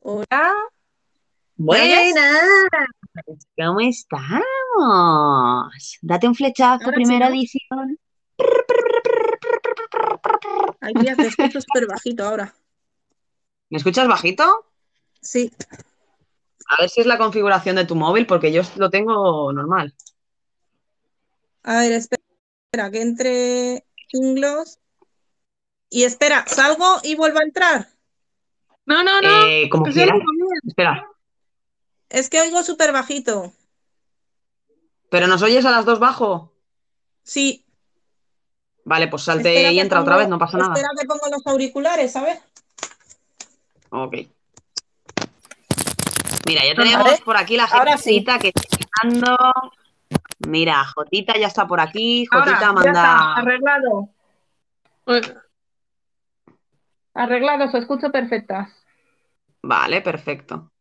Hola. Buenas. ¿Cómo estamos? Date un flechazo, Ahora sí, primera ¿no? edición. Ay, tía, te escucho súper bajito ahora. ¿Me escuchas bajito? Sí. A ver si es la configuración de tu móvil, porque yo lo tengo normal. A ver, espera, espera, que entre Inglos. Y espera, salgo y vuelvo a entrar. No, no, no. Eh, como quieras. Espera. Es que oigo súper bajito. ¿Pero nos oyes a las dos bajo? Sí. Vale, pues salte Espera y entra pongo- otra vez, no pasa nada. Espera que pongo los auriculares, ¿sabes? Ok. Mira, ya tenemos por aquí la ahora sí. gentecita que está llegando. Mira, Jotita ya está por aquí. Ahora, Jotita ya está, manda. arreglado. Arreglado, se escucha perfecta. Vale, perfecto.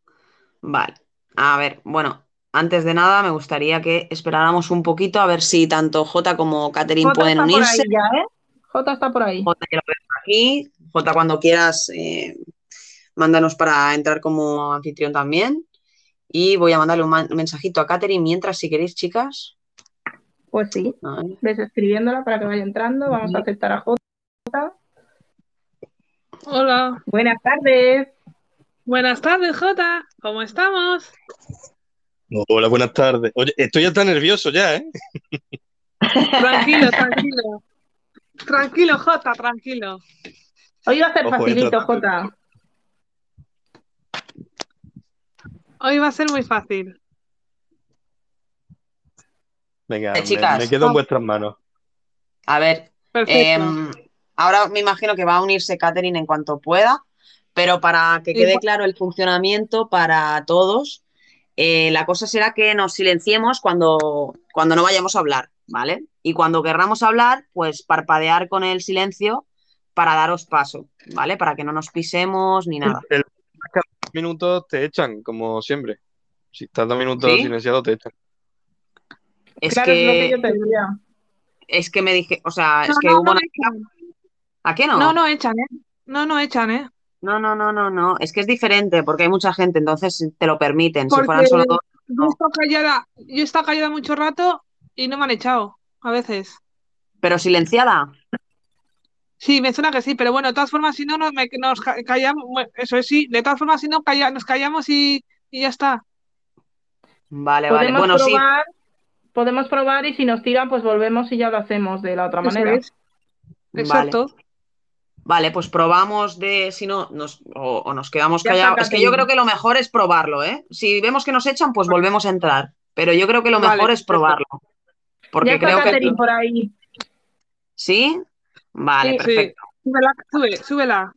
Vale. A ver, bueno, antes de nada me gustaría que esperáramos un poquito a ver si tanto Jota como Catherine Jota pueden está por unirse. ahí ya, ¿eh? Jota está por ahí. Jota, ya lo veo por aquí. Jota, cuando quieras, eh, mándanos para entrar como anfitrión también. Y voy a mandarle un man- mensajito a Catherine mientras, si queréis, chicas. Pues sí, A ver. ves escribiéndola para que vaya entrando. Vamos a aceptar a Jota. hola. Buenas tardes. Buenas tardes, Jota. ¿Cómo estamos? Hola, buenas tardes. Oye, estoy ya tan nervioso ya, ¿eh? Tranquilo, tranquilo. Tranquilo, Jota, tranquilo. Hoy va a ser Ojo, facilito, Jota. Hoy va a ser muy fácil. Venga, Eh, me- chicas. me, quedo en vuestras manos. A ver, Perfecto. Em, ahora me imagino que va a unirse Catherine en cuanto pueda, pero para que quede claro el funcionamiento para todos, eh, la cosa será que nos silenciemos cuando, cuando no vayamos a hablar, ¿vale? Y cuando querramos hablar, pues parpadear con el silencio para daros paso, ¿vale? Para que no nos pisemos ni nada. El, cada minutos te echan, como siempre. Si estás dos minutos ¿Sí? silenciado, te echan. Es Claro, es lo que que, yo te diría. es que me dije, o sea, es No, que no, hubo no una... ¿A qué no? No, no echan, ¿eh? No, no echan, ¿eh? No, no, no, no, no. Es que es diferente porque hay mucha gente, entonces te lo permiten. Si Porque fueran solo dos, yo no. he estado callada, yo he estado callada mucho rato y no me han echado, a veces. Pero silenciada. Sí, me suena que sí, pero bueno, de todas formas, si no, nos, me- nos callamos, eso es sí, de todas formas, si no, calla- nos callamos y, y ya está. Vale, vale. Podemos Bueno, sí, probar, podemos probar y si nos tiran, pues volvemos y ya lo hacemos de la otra Eso manera. es. Exacto. vale, pues probamos de si no, nos, o, o nos quedamos Ya callados. Es que yo creo que lo mejor es probarlo, ¿eh? Si vemos que nos echan, pues volvemos a entrar. Pero yo creo que lo Vale, mejor es probarlo. Ya Porque está creo que. Por ahí. ¿Sí? Vale, Sí, perfecto. Súbela, sube, súbela.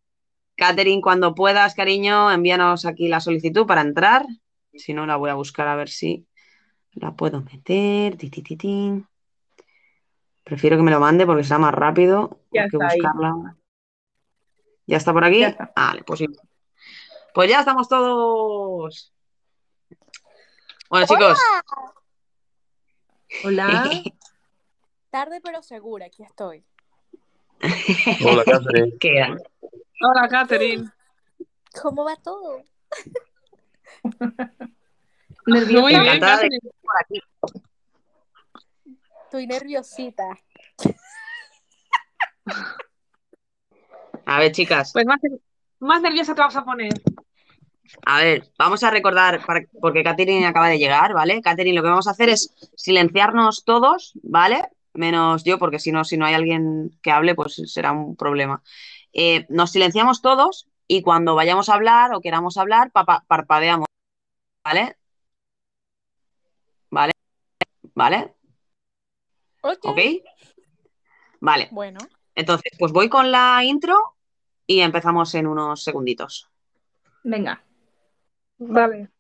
Catherine, cuando puedas, cariño, envíanos aquí la solicitud para entrar. Si no, la voy a buscar a ver si la puedo meter. Ti, ti, ti, ti. Prefiero que me lo mande porque será más rápido Ya que está ahí. ¿Ya está por aquí? Está. Vale, pues sí. Pues ya estamos todos. Bueno, chicos, Hola. Tarde pero segura, aquí estoy. Hola, Catherine. quedan. Hola, Catherine. ¿Cómo va todo? Nerviosa. Muy bien, de Catherine. por aquí. Estoy nerviosita. A ver, chicas, Pues más, más nerviosa te vas a poner. a ver, vamos a recordar, para- porque Catherine acaba de llegar, ¿vale? Catherine, lo que vamos a hacer es silenciarnos todos, ¿vale? Menos yo, porque si no, si no hay alguien que hable, pues será un problema. Eh, nos silenciamos todos y cuando vayamos a hablar o queramos hablar, parpadeamos, ¿vale? ¿Vale? ¿Vale? Ok. ¿Ok? Vale. Bueno, Entonces, pues voy con la intro y empezamos en unos segunditos. Venga. Vale.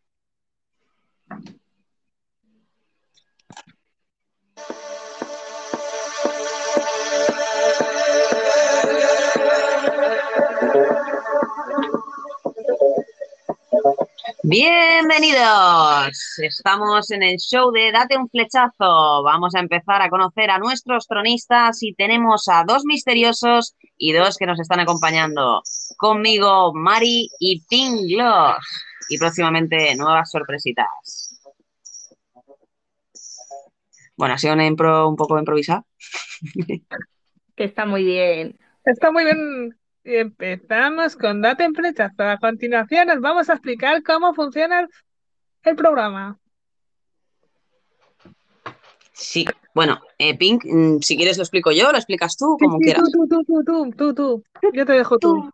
Bienvenidos. Estamos en el show de Date un flechazo. Vamos a empezar a conocer a nuestros tronistas y tenemos a dos misteriosos y dos que nos están acompañando. Conmigo, Mari y Pinglos. Y próximamente nuevas sorpresitas. Bueno, ha sido una impro un poco improvisada. Que está muy bien. Está muy bien. Y empezamos con Date en Flechazo. A continuación nos vamos a explicar cómo funciona el, programa. Sí, bueno, eh, Pink, mm, si quieres lo explico yo, lo explicas tú, Sí, como sí, quieras. tú, tú, tú, tú, tú, tú. Yo te dejo tú.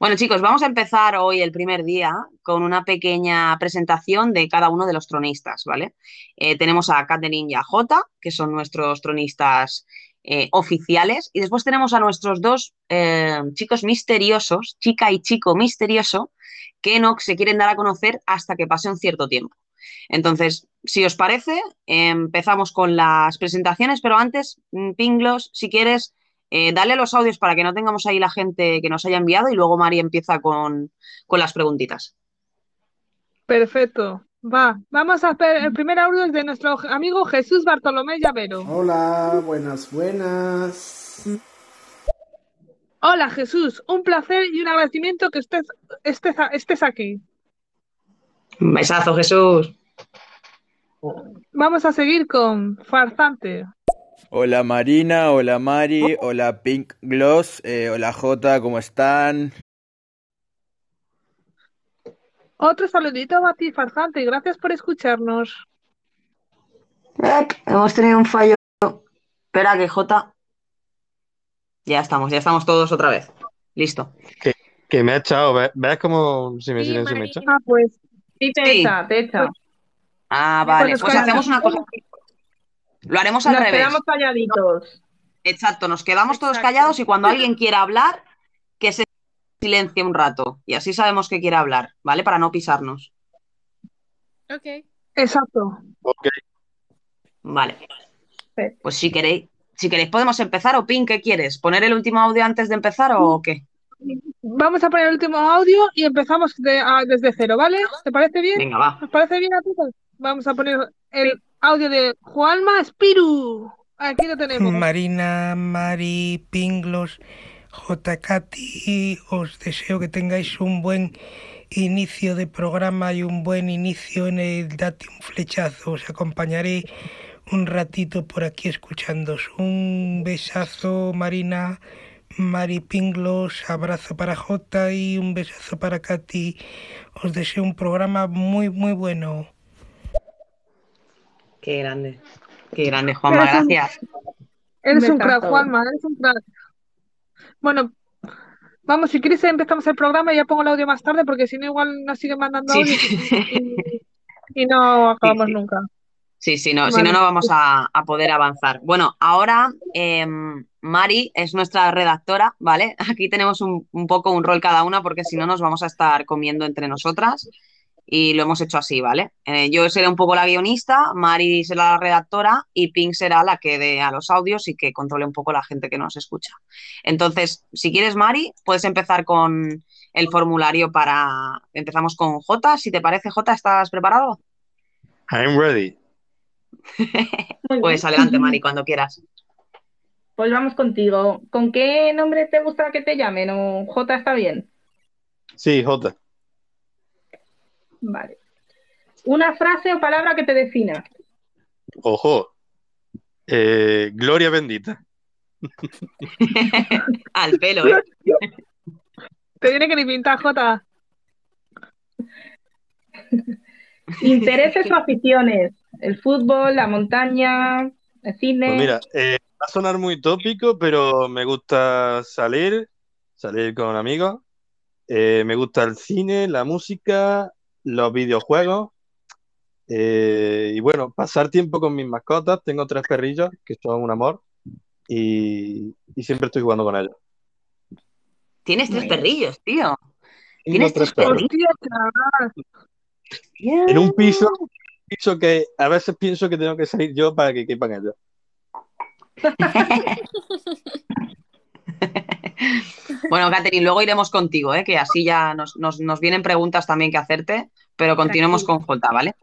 Bueno, chicos, vamos a empezar hoy el primer día con una pequeña presentación de cada uno de los tronistas, ¿vale? Eh, tenemos a Catherine y a Jota, que son nuestros tronistas eh, oficiales, y después tenemos a nuestros dos eh, chicos misteriosos, chica y chico misterioso, que no se quieren dar a conocer hasta que pase un cierto tiempo. Entonces, si os parece, empezamos con las presentaciones, pero antes, mm, Pinglos, si quieres, eh, dale los audios para que no tengamos ahí la gente que nos haya enviado y luego Mari empieza con, con las preguntitas. Perfecto. Va, vamos a hacer el primer audio es de nuestro amigo Jesús Bartolomé Llavero. Hola, buenas, buenas. Hola Jesús, un placer y un agradecimiento que estés, estés, estés aquí. Un besazo, Jesús. Vamos a seguir con Farsante. Hola Marina, hola Mari, hola Pink Gloss, eh, hola Jota, ¿cómo están? Otro saludito a ti, Farsante, y gracias por escucharnos. hemos tenido un fallo. Espera, que J. Ya estamos, ya estamos todos otra vez. Listo. Que me ha echado. ¿Ves, ¿Ves cómo si me Sí, silencio me echa? Ah, pues, Sí, te Sí. echa, te echa. Ah, vale. Pues Pues hacemos una cosa. Lo haremos al Nos revés. quedamos calladitos. Exacto, nos quedamos todos callados y cuando alguien quiera hablar, silencie un rato. Y así sabemos que quiere hablar, ¿vale? Para no pisarnos. Ok. exacto. Ok. Vale. Pues si queréis, si queréis podemos empezar. ¿O Pin, qué quieres? ¿Poner el último audio antes de empezar o qué? Vamos a poner el último audio y empezamos de- a- desde cero, ¿vale? ¿Te parece bien? Venga, va. ¿Os parece bien a todos? Vamos a poner el audio de Juanma Espiru. Aquí lo tenemos. Marina, Mari, Pinglos, JKT, os deseo que tengáis un buen inicio de programa y un buen inicio en el Date un Flechazo. Os acompañaré un ratito por aquí escuchándos. Un besazo, Marina, Mari Pinglos, abrazo para J y un besazo para Katy. Os deseo un programa muy, muy bueno. Qué grande. Qué grande, Juanma, Eres un- gracias. Eres un crack, Juanma, eres un crack. Bueno, vamos, si quieres empezamos el programa y ya pongo el audio más tarde porque si no igual nos siguen mandando Sí. audios y, y no acabamos sí. nunca. Sí, sí, no, si no, no vamos a, a poder avanzar. Bueno, ahora em, Mari es nuestra redactora, ¿vale? Aquí tenemos un, un poco un rol cada una porque si no nos vamos a estar comiendo entre nosotras y lo hemos hecho así, ¿vale? Eh, yo seré un poco la guionista, Mari será la redactora y Pink será la que dé a los audios y que controle un poco la gente que nos escucha. Entonces, si quieres, Mari, puedes empezar con el formulario para... Empezamos con J, si te parece, J, ¿estás preparado? I'm ready. Pues adelante, Mari, cuando quieras. Pues vamos contigo. ¿Con qué nombre te gusta que te llamen? ¿O J está bien? Sí, Jota. Vale. Una frase o palabra que te defina. Ojo. Eh, gloria bendita. Al pelo, ¿eh? Te tiene que ni pintar, Jota. Intereses o aficiones. El fútbol, la montaña, el cine. Pues mira, eh, va a sonar muy tópico, pero me gusta salir, salir con amigos. Eh, me gusta el cine, la música, los videojuegos. eh, y bueno, pasar tiempo con mis mascotas. Tengo tres perrillos que son un amor. Y, y siempre estoy jugando con ellos. Tienes tres perrillos, tío. Tienes tres tres chaval. En un piso, piso que a veces pienso que tengo que salir yo para que quepan ellos. Bueno, Catherine, luego iremos contigo, ¿eh? que así ya nos, nos- nos vienen preguntas también que hacerte, pero continuemos con. Jota, ¿vale?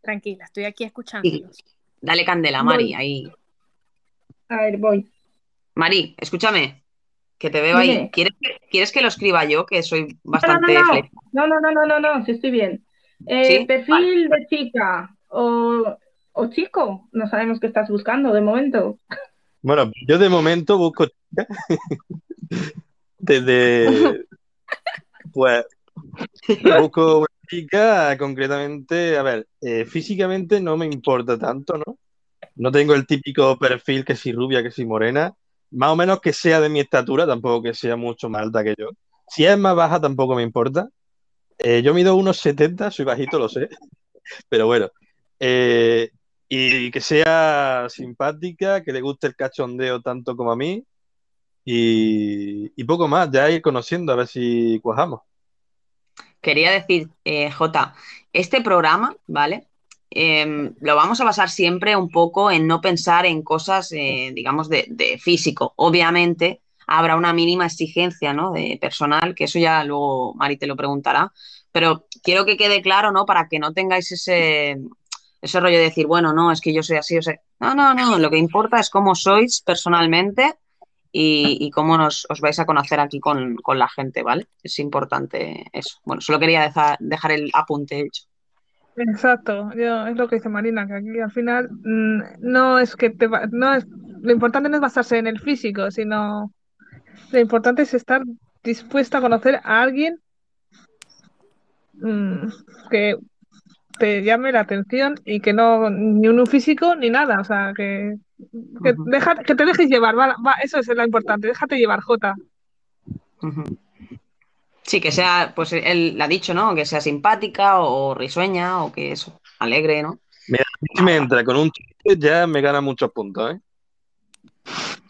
Tranquila, estoy aquí escuchándolos. Dale candela, Mari, Voy. ahí. A ver, voy. Mari, escúchame, que te veo ahí. ¿Quieres que, ¿quieres que lo escriba yo? Que soy No, no, bastante no, flexible. no, no, no, no, no, no, sí estoy bien. Eh, ¿Sí? perfil de chica o, o chico, no sabemos qué estás buscando de momento. Bueno, yo de momento busco chica. Desde. Pues. Busco una chica, concretamente. A ver, eh, físicamente no me importa tanto, ¿no? No tengo el típico perfil que si rubia, que si morena. Más o menos que sea de mi estatura, tampoco que sea mucho más alta que yo. Si es más baja, tampoco me importa. Eh, yo mido unos 70, soy bajito, lo sé. Pero bueno. Eh, y que sea simpática, que le guste el cachondeo tanto como a mí. Y, poco más, ya ir conociendo a ver si cuajamos. Quería decir, eh, Jota, este programa, ¿vale? Em, lo vamos a basar siempre un poco en no pensar en cosas, eh, digamos, de, de físico. Obviamente habrá una mínima exigencia, ¿no? De personal, que eso ya luego Mari te lo preguntará. Pero quiero que quede claro, ¿no? Para que no tengáis ese, ese rollo de decir, bueno, no, es que yo soy así, o sea, no, no, no, lo que importa es cómo sois personalmente y, y cómo nos, os vais a conocer aquí con, con la gente, ¿vale? Es importante eso. Bueno, solo quería dejar, el apunte hecho. Exacto, yo, es lo que dice Marina, que aquí al final mm, no es que te va- no es, lo importante no es basarse en el físico, sino lo importante es estar dispuesta a conocer a alguien mm, que te llame la atención y que no, ni un físico ni nada, o sea, que, que, deja- que te dejes llevar, va, va, eso es lo importante, déjate llevar, Jota. Sí, que sea, pues él ha dicho, ¿no? Que sea simpática o, risueña o que eso, alegre, ¿no? Mira, si me entra con un chiste, ya me gana muchos puntos, ¿eh?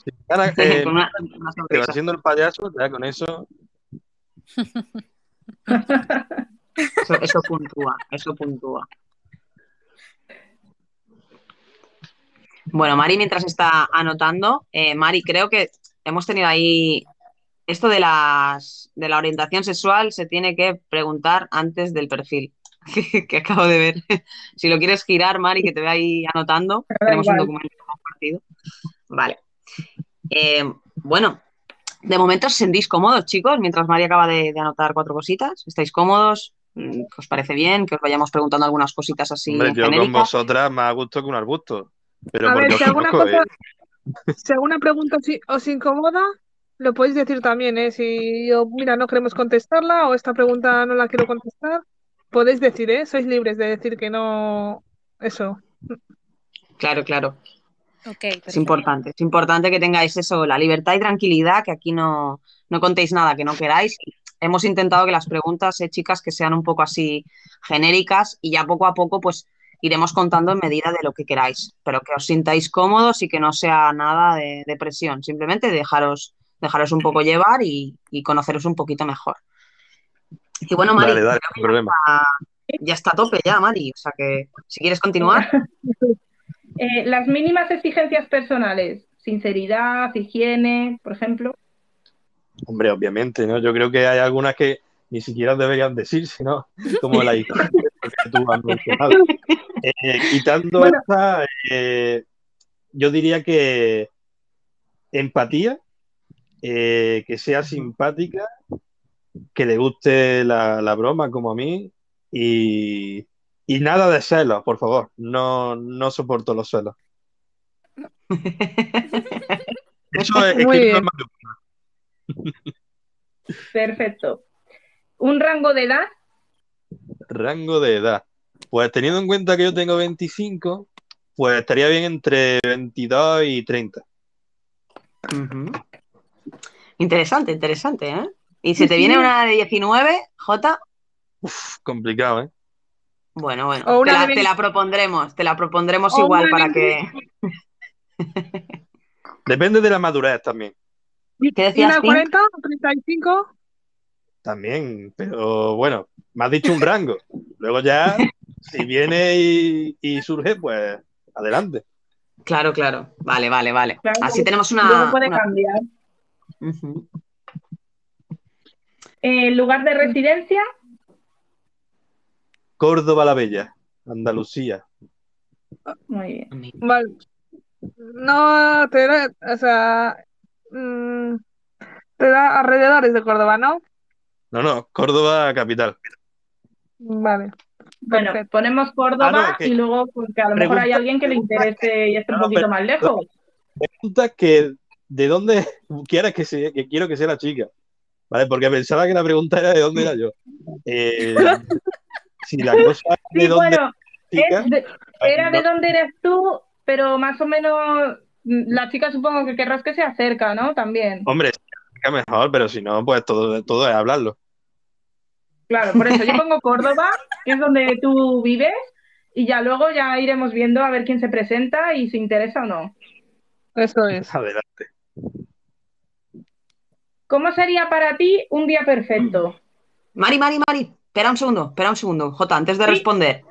Si me gana, eh, Con una, una que va sonrisa. haciendo el payaso, ya con eso. Eso, eso puntúa, eso puntúa. Bueno, Mari, mientras está anotando, eh, Mari, creo que hemos tenido ahí esto de las de la orientación sexual se tiene que preguntar antes del perfil que, que acabo de ver. Si lo quieres girar, Mari, que te ve ahí anotando, da tenemos un documento compartido. Vale. Eh, bueno, de momento os sentís cómodos, chicos, mientras Mari acaba de, de anotar cuatro cositas. ¿Estáis cómodos? Mm, ¿que ¿Os parece bien? Que os vayamos preguntando algunas cositas así Hombre, yo con vosotras más a gusto que un arbusto. Pero A ver, si alguna cosa, si alguna pregunta os, incomoda, lo podéis decir también, ¿eh? Si yo, mira, no queremos contestarla o esta pregunta no la quiero contestar, podéis decir, ¿eh? Sois libres de decir que no, eso. Claro, claro. Ok, Es importante. Es importante que tengáis eso, la libertad y tranquilidad, que aquí no, no contéis nada que no queráis. Hemos intentado que las preguntas, eh, chicas, que sean un poco así genéricas y ya poco a poco, pues iremos contando en medida de lo que queráis, pero que os sintáis cómodos y que no sea nada de, de presión. Simplemente dejaros, dejaros un poco llevar y, y conoceros un poquito mejor. Y bueno, Mari, Dale, dale, creo que sin problema. ya, ya está a tope ya, Mari. O sea que si quieres continuar. Eh, las mínimas exigencias personales, sinceridad, higiene, por ejemplo. Hombre, obviamente, ¿no? Yo creo que hay algunas que ni siquiera deberían decirse, ¿no? Como la historia que tú has mencionado. Eh, quitando Bueno. esta, eh, yo diría que empatía, eh, que sea simpática, que le guste la, la broma como a mí y, y nada de celos, por favor. No, no soporto los celos. Eso es, es que bien. no es malo. Perfecto. Un rango de edad, Rango de edad. Pues teniendo en cuenta que yo tengo 25, pues estaría bien entre 22 y 30. Ujú. Interesante, interesante, ¿eh? Y si te viene una de 19, Jota, Uf, complicado, ¿eh? bueno, bueno, O te la, de te la propondremos, te la propondremos O igual para de que... Depende de la madurez también. ¿Qué ¿Y decías, una Pink? 40 o 35? También, pero bueno, me has dicho un rango. Luego ya, si viene y, y surge, pues adelante. Claro, claro. Vale, vale, vale. Claro, Así tenemos luego una... puede una- cambiar. Eh, lugar de residencia, Córdoba la Bella, Andalucía. muy bien. Vale. No, te, o sea, mm, te da alrededores de Córdoba, ¿no? No, no, Córdoba capital. Vale. Bueno, Perfecto. ponemos Córdoba Ah, no, que- y luego pues, que a lo mejor hay alguien que le interese y esté un poquito pero- más lejos. Pregunta que de dónde quieras que, se- que quiero que sea la chica. ¿Vale? Porque pensaba que la pregunta era de dónde era yo. Eh, si la cosa es de Sí, dónde bueno, es la chica, es de- era de dónde eres tú, pero más o menos mm, la chica supongo que querrás que se acerca, ¿no? También. Hombre, mejor, pero si no, pues todo, todo es hablarlo. Claro, por eso yo pongo Córdoba, que es donde tú vives, y ya luego ya iremos viendo a ver quién se presenta y si interesa o no. Eso es. Adelante. ¿Cómo sería para ti un día perfecto? Mari, Mari, Mari, espera un segundo, espera un segundo, Jota, antes de Sí. responder.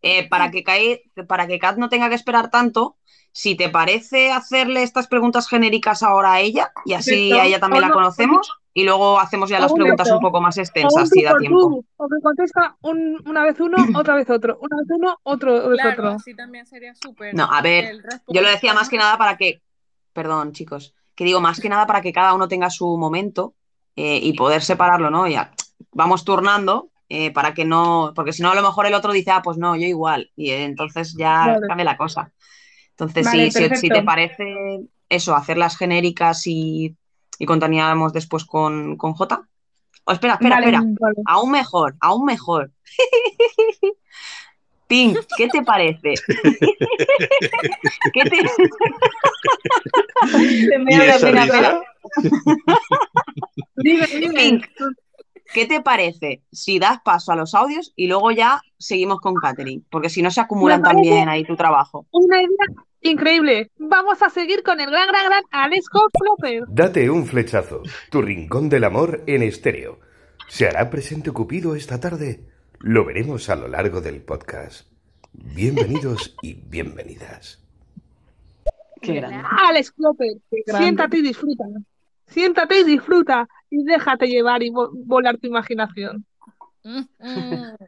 Eh, para que Kai- para que Kat no tenga que esperar tanto, si te parece hacerle estas preguntas genéricas ahora a ella, y así Perfecto. a ella también la no, conocemos, y luego hacemos ya las preguntas un poco más extensas, si da tiempo. o que contesta un- una vez uno, otra vez otro, una vez uno, otro vez Claro, otro. así también sería súper. No, a ver, Yo lo decía más que nada para que, perdón chicos, que digo más que nada para que cada uno tenga su momento eh, y poder separarlo, ¿no? Ya vamos turnando eh, para que no, porque si no a lo mejor el otro dice, ah, pues no, yo igual, y eh, entonces ya Vale. cambia la cosa. Entonces, Vale, sí, si, te parece eso, hacer las genéricas y, y continuamos después con, con J. Oh, espera, espera, Vale. espera. Vale. Aún mejor, aún mejor. Pink, ¿qué te parece? ¿Qué te... Se me. Pink, ¿qué te parece si das paso a los audios y luego ya seguimos con Catherine? Porque si no se acumulan también ahí tu trabajo. Una idea increíble. Vamos a seguir con el gran, gran, gran Alex Flopper. Date un flechazo, tu rincón del amor en estéreo. ¿Se hará presente Cupido esta tarde? Lo veremos a lo largo del podcast. Bienvenidos y bienvenidas. Qué grande. Alex Flopper, siéntate y disfruta. Siéntate y disfruta y déjate llevar y vo- volar tu imaginación.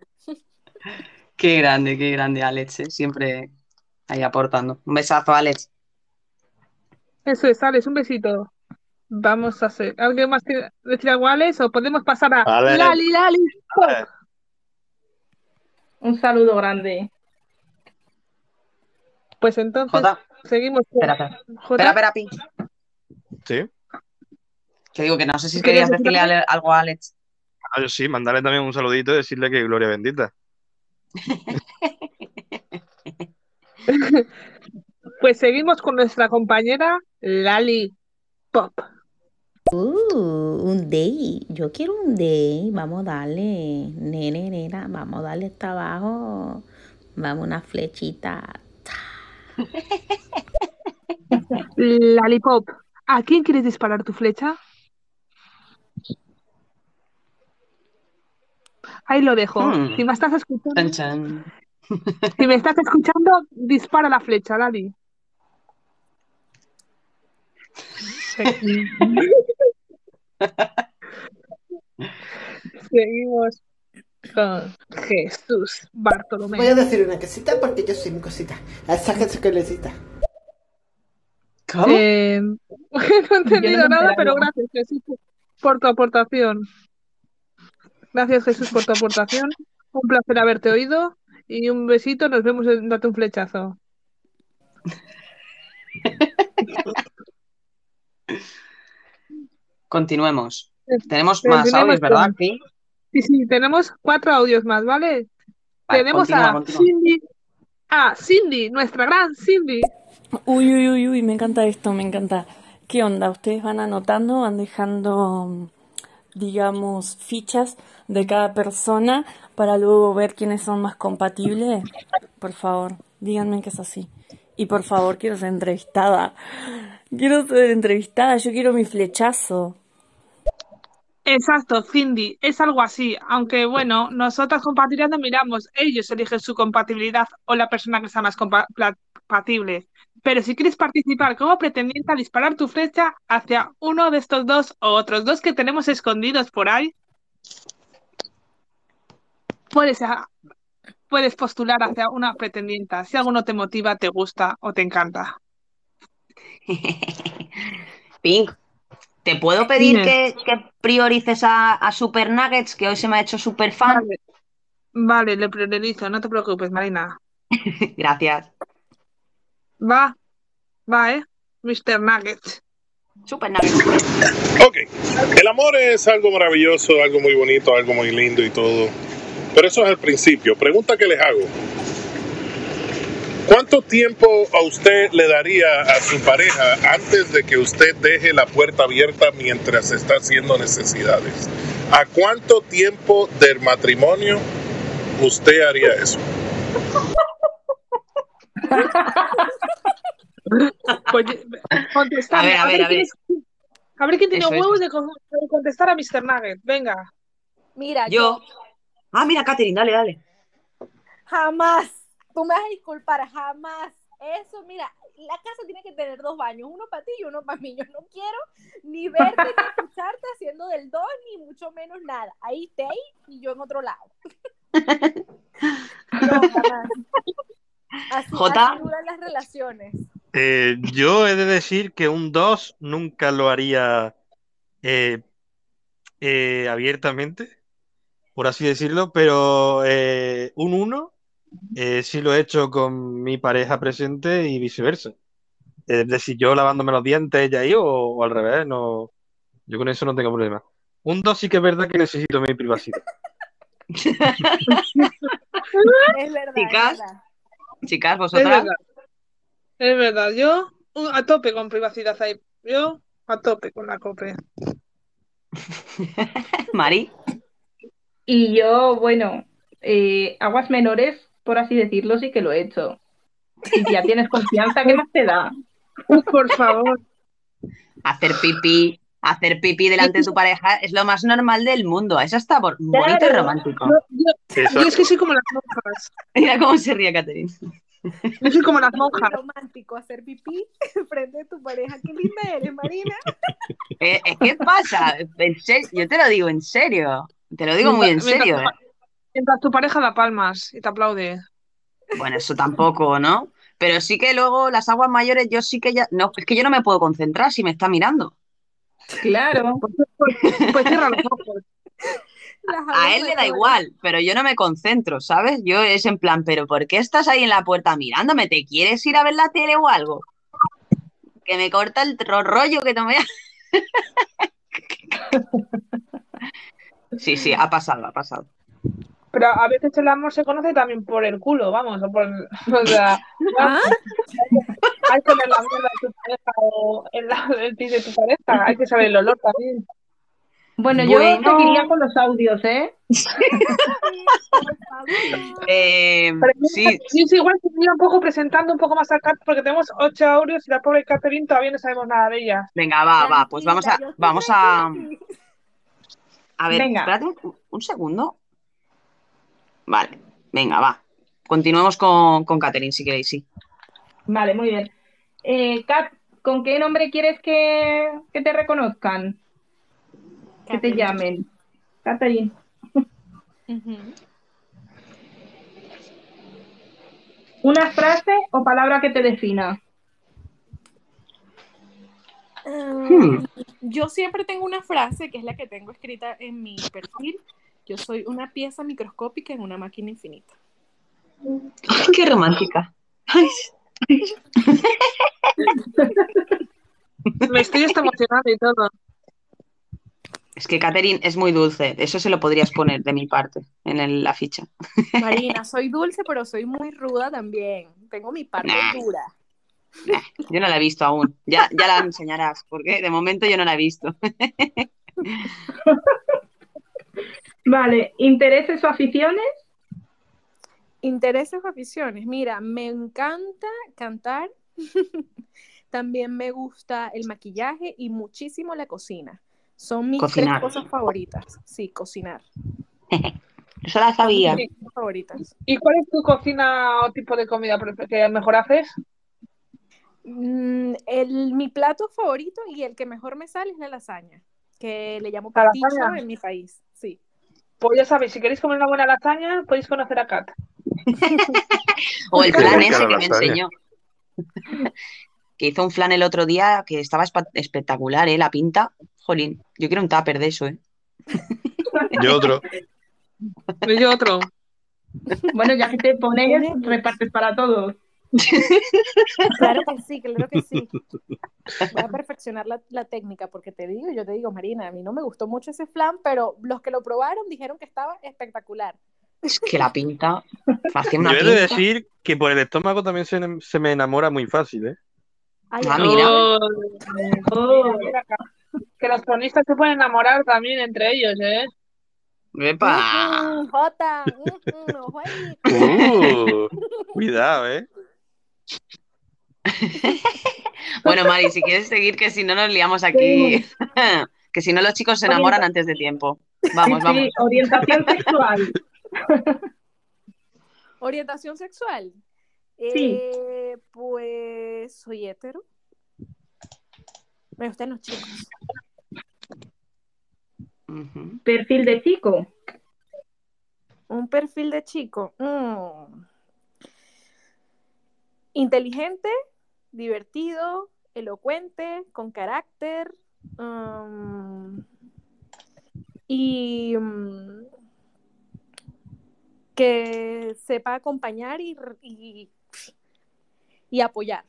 Qué grande, qué grande, Alex, ¿eh? siempre ahí aportando. Un besazo, Alex. Eso es, Alex, un besito. Vamos a hacer. ¿Alguien más quiere decir algo, Alex? ¿O podemos pasar a Alex. Lali, Lali? Un saludo grande. Pues entonces Jota, seguimos con espera, espera. Jota. Espera, espera, Pink. Sí. Que digo que no sé si ¿Querías querías decir decirle algo a Alex. Ah, yo sí, mandarle también un saludito y decirle que gloria bendita. Pues seguimos con nuestra compañera Lali Pop. Uh, un day. Yo quiero un day. Vamos a darle. Nene, nena, vamos a darle hasta abajo. Vamos una flechita. Lali Pop, ¿a quién quieres disparar tu flecha? Ahí lo dejo. Hmm. Si me estás escuchando, Chan, chan. si me estás escuchando, dispara la flecha, Lali. Seguimos con Jesús Bartolomé. Voy a decir una cosita porque yo soy mi cosita. Saca su colecita. ¿Cómo? Eh, no he entendido no nada, pero gracias Jesús por tu aportación. Gracias Jesús por tu aportación. Un placer haberte oído y un besito. Nos vemos en Date un flechazo. Continuemos. Tenemos Pero más tenemos audios, ¿verdad, con- Pink? Sí, sí, tenemos cuatro audios más, ¿vale? Vale, tenemos continúa, a continúa. Cindy, a Cindy, nuestra gran Cindy. Uy, uy, uy, uy, me encanta esto, me encanta. ¿Qué onda? Ustedes van anotando, van dejando, digamos, fichas de cada persona para luego ver quiénes son más compatibles. Por favor, díganme que es así. Y por favor, quiero ser entrevistada. Quiero ser entrevistada, yo quiero mi flechazo. Exacto, Cindy, es algo así, aunque bueno, nosotras compatibilidad no miramos, ellos eligen su compatibilidad o la persona que sea más compatible. Pero si quieres participar como pretendiente a disparar tu flecha hacia uno de estos dos o otros dos que tenemos escondidos por ahí, puedes, a- puedes postular hacia una pretendienta, si alguno te motiva, te gusta o te encanta. Pink, ¿Te puedo pedir que, que priorices a, a Super Nuggets, que hoy se me ha hecho super fan? Vale, vale, le priorizo, no te preocupes, Marina. Gracias. Va, va, ¿eh? Mr. Nuggets. Super Nuggets. Ok, el amor es algo maravilloso, algo muy bonito, algo muy lindo y todo. Pero eso es el principio. Pregunta que les hago. ¿Cuánto tiempo a usted le daría a su pareja antes de que usted deje la puerta abierta mientras está haciendo necesidades? ¿A cuánto tiempo del matrimonio usted haría eso? Pues, contestar, A ver, a ver, a ver. quién- a ver quién tiene Eso, huevos de, con- de contestar a Mr. Nugget. Venga. Mira, Yo. Ah, mira, Katherine, dale, dale. Jamás. Tú me vas a disculpar, jamás. Eso, mira, la casa tiene que tener dos baños, uno para ti y uno para mí. Yo no quiero ni verte ni escucharte haciendo del dos, ni mucho menos nada. Ahí te y yo en otro lado. No, jamás. Así, duran las relaciones. Eh, yo he de decir que un 2 nunca lo haría eh, eh, abiertamente, por así decirlo, pero eh, un 1 eh, sí lo he hecho con mi pareja presente y viceversa. Es decir, yo lavándome los dientes, ella ahí, o, o al revés, no, yo con eso no tengo problema. Un 2 sí que es verdad que necesito mi privacidad. Es verdad, Chicas, es verdad. Chicas, Es vosotras. verdad. Es verdad. Yo a tope con privacidad ahí. Yo a tope con la cope. Mari. Y yo, bueno, eh, aguas menores, por así decirlo, sí que lo he hecho. Si ya tienes confianza, ¿qué más te da? Por favor. Hacer pipí, hacer pipí delante de tu pareja es lo más normal del mundo. Eso está bo- bonito y romántico. Yo, yo- yo es que soy como las monjas. Mira cómo se ríe Catherine. Yo soy como las monjas. romántico hacer pipí frente de tu pareja. Qué linda eres, Marina. Eh, eh, ¿Qué pasa? En serio, yo te lo digo en serio. Te lo digo muy en serio, mientras ¿eh? Mientras tu pareja da palmas y te aplaude. Bueno, eso tampoco, ¿no? Pero sí que luego las aguas mayores, yo sí que ya. No, es que yo no me puedo concentrar si me está mirando. Claro. Pues cierra los ojos. A él le da igual, pero yo no me concentro, ¿sabes? Yo es en plan, pero ¿por qué estás ahí en la puerta mirándome? ¿Te quieres ir a ver la tele o algo? Que me corta el ro- rollo que no me... Sí, sí, ha pasado, ha pasado. Pero a veces el amor se conoce también por el culo, vamos, o por el- o sea, ¿Ah? hay que ver la mierda de tu pareja o el, el pis de tu pareja, hay que saber el olor también. Bueno, yo Bueno. seguiría con los audios, ¿eh? Eh, yo- sí, sí, sí, igual seguiría un poco presentando un poco más a Kat, porque tenemos ocho audios y la pobre Catherine todavía no sabemos nada de ella. venga, va, va, pues vamos a, vamos a, a ver, Venga. espérate un, un segundo. Vale, venga, va. Continuemos con, con Catherine, si queréis, sí. Vale, muy bien. Eh, Kat, ¿con qué nombre quieres que, que te reconozcan? Que te Catherine. llamen. Catherine. Una frase o palabra que te defina. Mm, Yo siempre tengo una frase que es la que tengo escrita en mi perfil. Yo soy una pieza microscópica en una máquina infinita. Ay, qué romántica. Ay, Me estoy hasta emocionando y todo. Es que Catherine es muy dulce, eso se lo podrías poner de mi parte en el- la ficha. Marina, soy dulce, pero soy muy ruda también. Tengo mi parte Nah. dura. Yo no la he visto aún, ya, ya la enseñarás, porque de momento yo no la he visto. Vale, intereses o aficiones. Intereses o aficiones. Mira, me encanta cantar. También me gusta el maquillaje y muchísimo la cocina. Son mis Cocinar. tres cosas favoritas. Sí, cocinar. Eso la sabía. Cosas favoritas. ¿Y cuál es tu cocina o tipo de comida que mejor haces? Mm, el, mi plato favorito y el que mejor me sale es la lasaña, que le llamo ¿La pasticho lasaña? en mi país. Pues ya sabéis, si queréis comer una buena lasaña, podéis conocer a Kat. O el rica ese que me enseñó. Que hizo un flan el otro día que estaba espectacular, ¿eh? La pinta. Jolín, yo quiero un tupper de eso, ¿eh? Yo otro. Yo otro. Bueno, ya que te pones, repartes para todos. Claro que sí, claro que sí. Voy a perfeccionar la, la técnica porque te digo, yo te digo, Marina, a mí no me gustó mucho ese flan, pero los que lo probaron dijeron que estaba espectacular. Es que la pinta. Hacía una Yo he de pinta. decir que por el estómago también se, se me enamora muy fácil, ¿eh? Ay, Ah, mira. Oh, Oh. Que los cronistas se pueden enamorar también entre ellos, ¿eh? ¡Epa! Jota, mm, mm. Uh, cuidado, ¿eh? Bueno, Mari, si quieres seguir, que si no nos liamos aquí. que si no los chicos se enamoran antes de tiempo. Vamos, Sí, vamos. sí, orientación sexual. Orientación sexual. Sí. Eh, pues soy hetero. Me gustan los chicos. Perfil de chico. Un perfil de chico. mm. Inteligente, divertido, elocuente, con carácter. mm, y mm, que sepa acompañar y, y, y apoyar.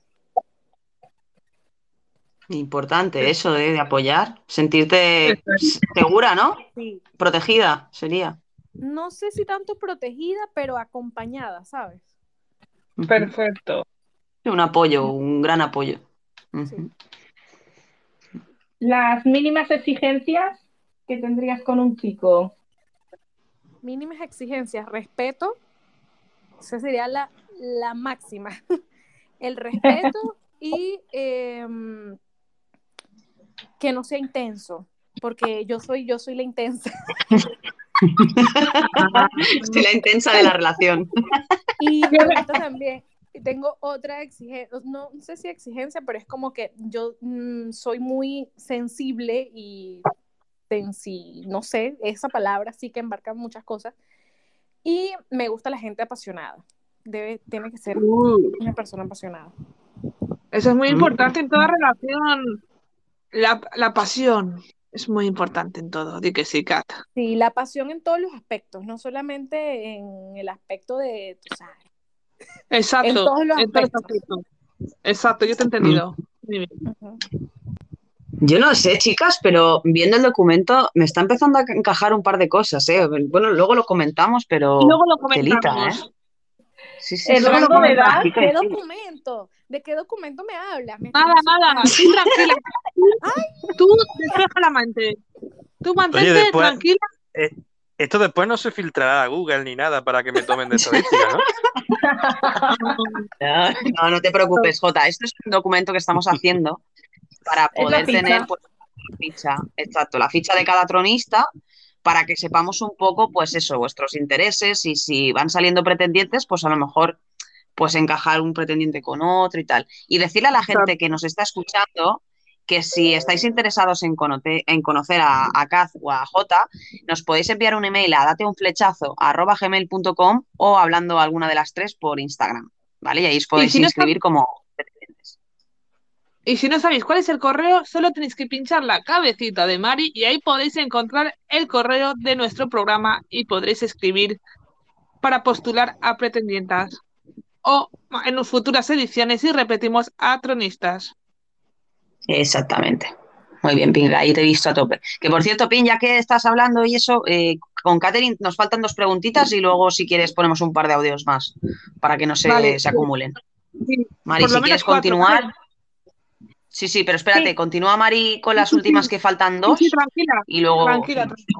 Importante eso de, de apoyar. Sentirte segura, ¿no? Sí. Protegida sería. No sé si tanto protegida, pero acompañada, ¿sabes? Perfecto. Un apoyo, un gran apoyo. Las mínimas exigencias que tendrías con un chico. Mínimas exigencias, respeto. Esa sería la, la máxima. El respeto y em, que no sea intenso, porque yo soy, yo soy la intensa. Soy la intensa de la relación. Y me gusta tengo otra exigencia, no sé si exigencia, pero es como que yo mm, soy muy sensible y sensi, no sé, esa palabra sí que embarca muchas cosas. Y me gusta la gente apasionada. Debe, tiene que ser Uh, una persona apasionada. eso es muy Mm. importante en toda relación. La, la pasión es muy importante en todo. Di que sí, Kat. Sí, la pasión en todos los aspectos, no solamente en el aspecto de, tú sabes, Exacto. en todos los. Exacto, yo te he entendido. Bien. Ujú. Yo no sé, chicas, pero viendo el documento me está empezando a encajar un par de cosas, ¿eh? Bueno, luego lo comentamos, pero Y luego lo telita, comentamos. ¿eh? Sí, sí, El sí. rango de edad, Chicas, ¿Qué documento? ¿De qué documento me hablas? Me Nada, nada. Tú tranquila. Tú despeja la mente. Tú mantente Oye, después- tranquila. Eh, esto después no se filtrará a Google ni nada para que me tomen de estadística, ¿no? No, no, no te preocupes, Jota. Esto es un documento que estamos haciendo para poder tener pues, la ficha, exacto, la ficha de cada tronista para que sepamos un poco, pues eso, vuestros intereses y si van saliendo pretendientes, pues a lo mejor pues encajar un pretendiente con otro y tal. Y decirle a la gente que nos está escuchando que si estáis interesados en, conocer, en conocer a, a Kaz o a Jota, nos podéis enviar un email a dateunflechazo@gmail.com o hablando alguna de las tres por Instagram, ¿vale? Y ahí os podéis si no inscribir como pretendientes. Y si no sabéis cuál es el correo, solo tenéis que pinchar la cabecita de Mari y ahí podéis encontrar el correo de nuestro programa y podréis escribir para postular a pretendientas o en futuras ediciones y repetimos a tronistas. Exactamente. Muy bien, Pin, ahí te he visto a tope. Que por cierto, Pin, ya que estás hablando y eso, eh, con Catherine nos faltan dos preguntitas y luego, si quieres, ponemos un par de audios más para que no se, Vale. se acumulen. Sí, Mari, por si quieres cuatro, continuar. ¿vale? Sí, sí, pero espérate, Sí. continúa Mari con las últimas sí. que faltan Sí, dos sí, tranquila, y luego. tranquila, tranquila.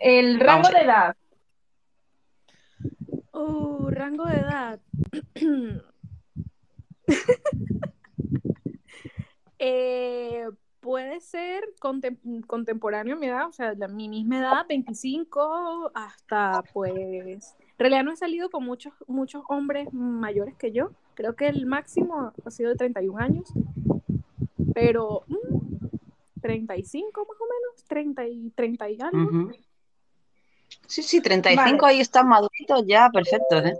El rango Vamos. de edad. Uh, rango de edad. Eh, puede ser contem- contemporáneo a mi edad, o sea, la, mi misma edad, 25 hasta pues... En realidad no he salido con muchos, muchos hombres mayores que yo. Creo que el máximo ha sido de 31 años. Pero mm, 35 más o menos, 30 y, 30 y algo. Ujú. Sí, sí, 35 Vale. ahí están maduritos ya, perfecto, ¿eh?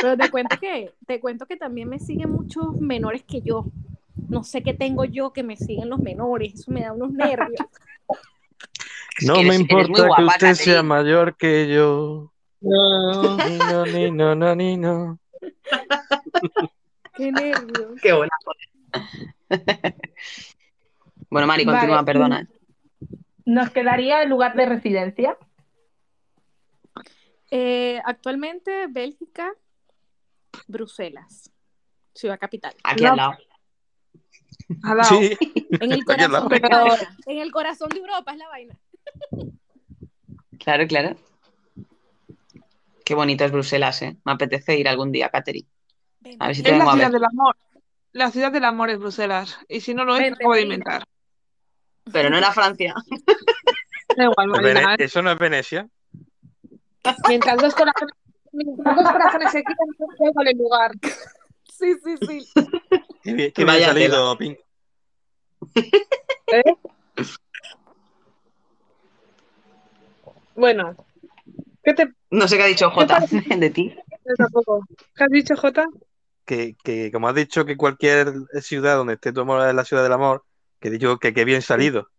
Pero te cuento que, te cuento que también me siguen muchos menores que yo. No sé qué tengo yo que me siguen los menores, eso me da unos nervios. No me eres- eres muy importa que usted sea mayor que yo. No. Ni no, ni no, no, ni no. Qué nervios. Qué buena. bueno, Mari, continúa, Vale. perdona. Nos quedaría el lugar de residencia. Eh, actualmente, Bélgica, Bruselas, ciudad capital. Aquí al lado. Al lado. Sí, En el aquí al lado. corazón en el corazón de Europa es la vaina. Claro, claro. Qué bonito es Bruselas, ¿eh? Me apetece ir algún día, Catherine. A ver si te Es la a ciudad ver. del amor. La ciudad del amor es Bruselas. Y si no lo es, lo Marina. inventar. Pero no era Francia. Da igual, Marina. ¿eh? Eso no es Venecia. Mientras dos corazones, mientras dos corazones se quitan, igual el lugar. Sí, sí, sí. Qué bien, qué bien Vaya salido, Pink. ¿Eh? Bueno. ¿Qué te No sé qué ha dicho Jota de ti. yo tampoco. ¿Qué has dicho, Jota? Que, que como has dicho que cualquier ciudad donde esté tu amor es la ciudad del amor, que digo que qué bien salido.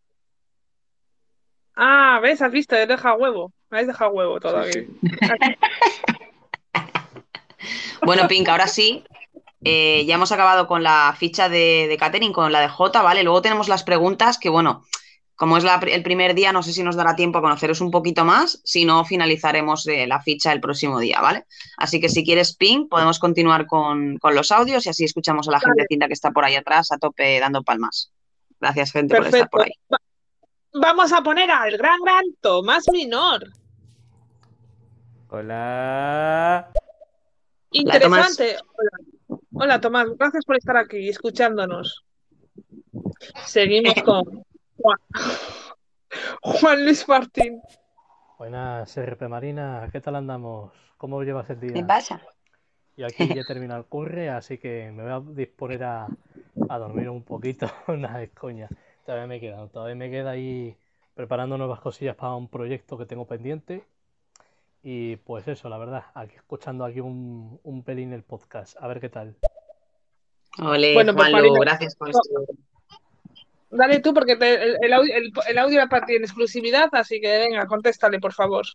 Ah, ¿ves? Has visto, he dejado huevo. Me habéis dejado huevo todavía. Sí, Bueno, Pink, ahora sí. Eh, ya hemos acabado con la ficha de, de Catherine, con la de Jota, ¿vale? Luego tenemos las preguntas que, bueno, como es la el primer día, no sé si nos dará tiempo a conoceros un poquito más, si no, finalizaremos eh, la ficha el próximo día, ¿vale? Así que si quieres, Pink, podemos continuar con, con los audios y así escuchamos a la Vale. gentecita que está por ahí atrás a tope dando palmas. Gracias, gente, por estar por ahí. Va- Vamos a poner al gran, gran Tomás Minor. Hola. Interesante. Hola. Hola, Tomás. Gracias por estar aquí escuchándonos. Seguimos con Juan, Juan Luis Martín. Buenas, RP Marina, ¿qué tal andamos? ¿Cómo llevas el ¿Qué día? pasa? Y aquí ya termina el curre, así que me voy a disponer a, a dormir un poquito. Nada, es coña. Todavía me queda, todavía me queda ahí preparando nuevas cosillas para un proyecto que tengo pendiente. Y pues eso, la verdad, aquí escuchando aquí un, un pelín el podcast, a ver qué tal. Ole, Bueno, pues, gracias por esto. Dale tú, porque te- el, el audio, el, el audio era para ti en exclusividad, así que venga, contéstale, por favor.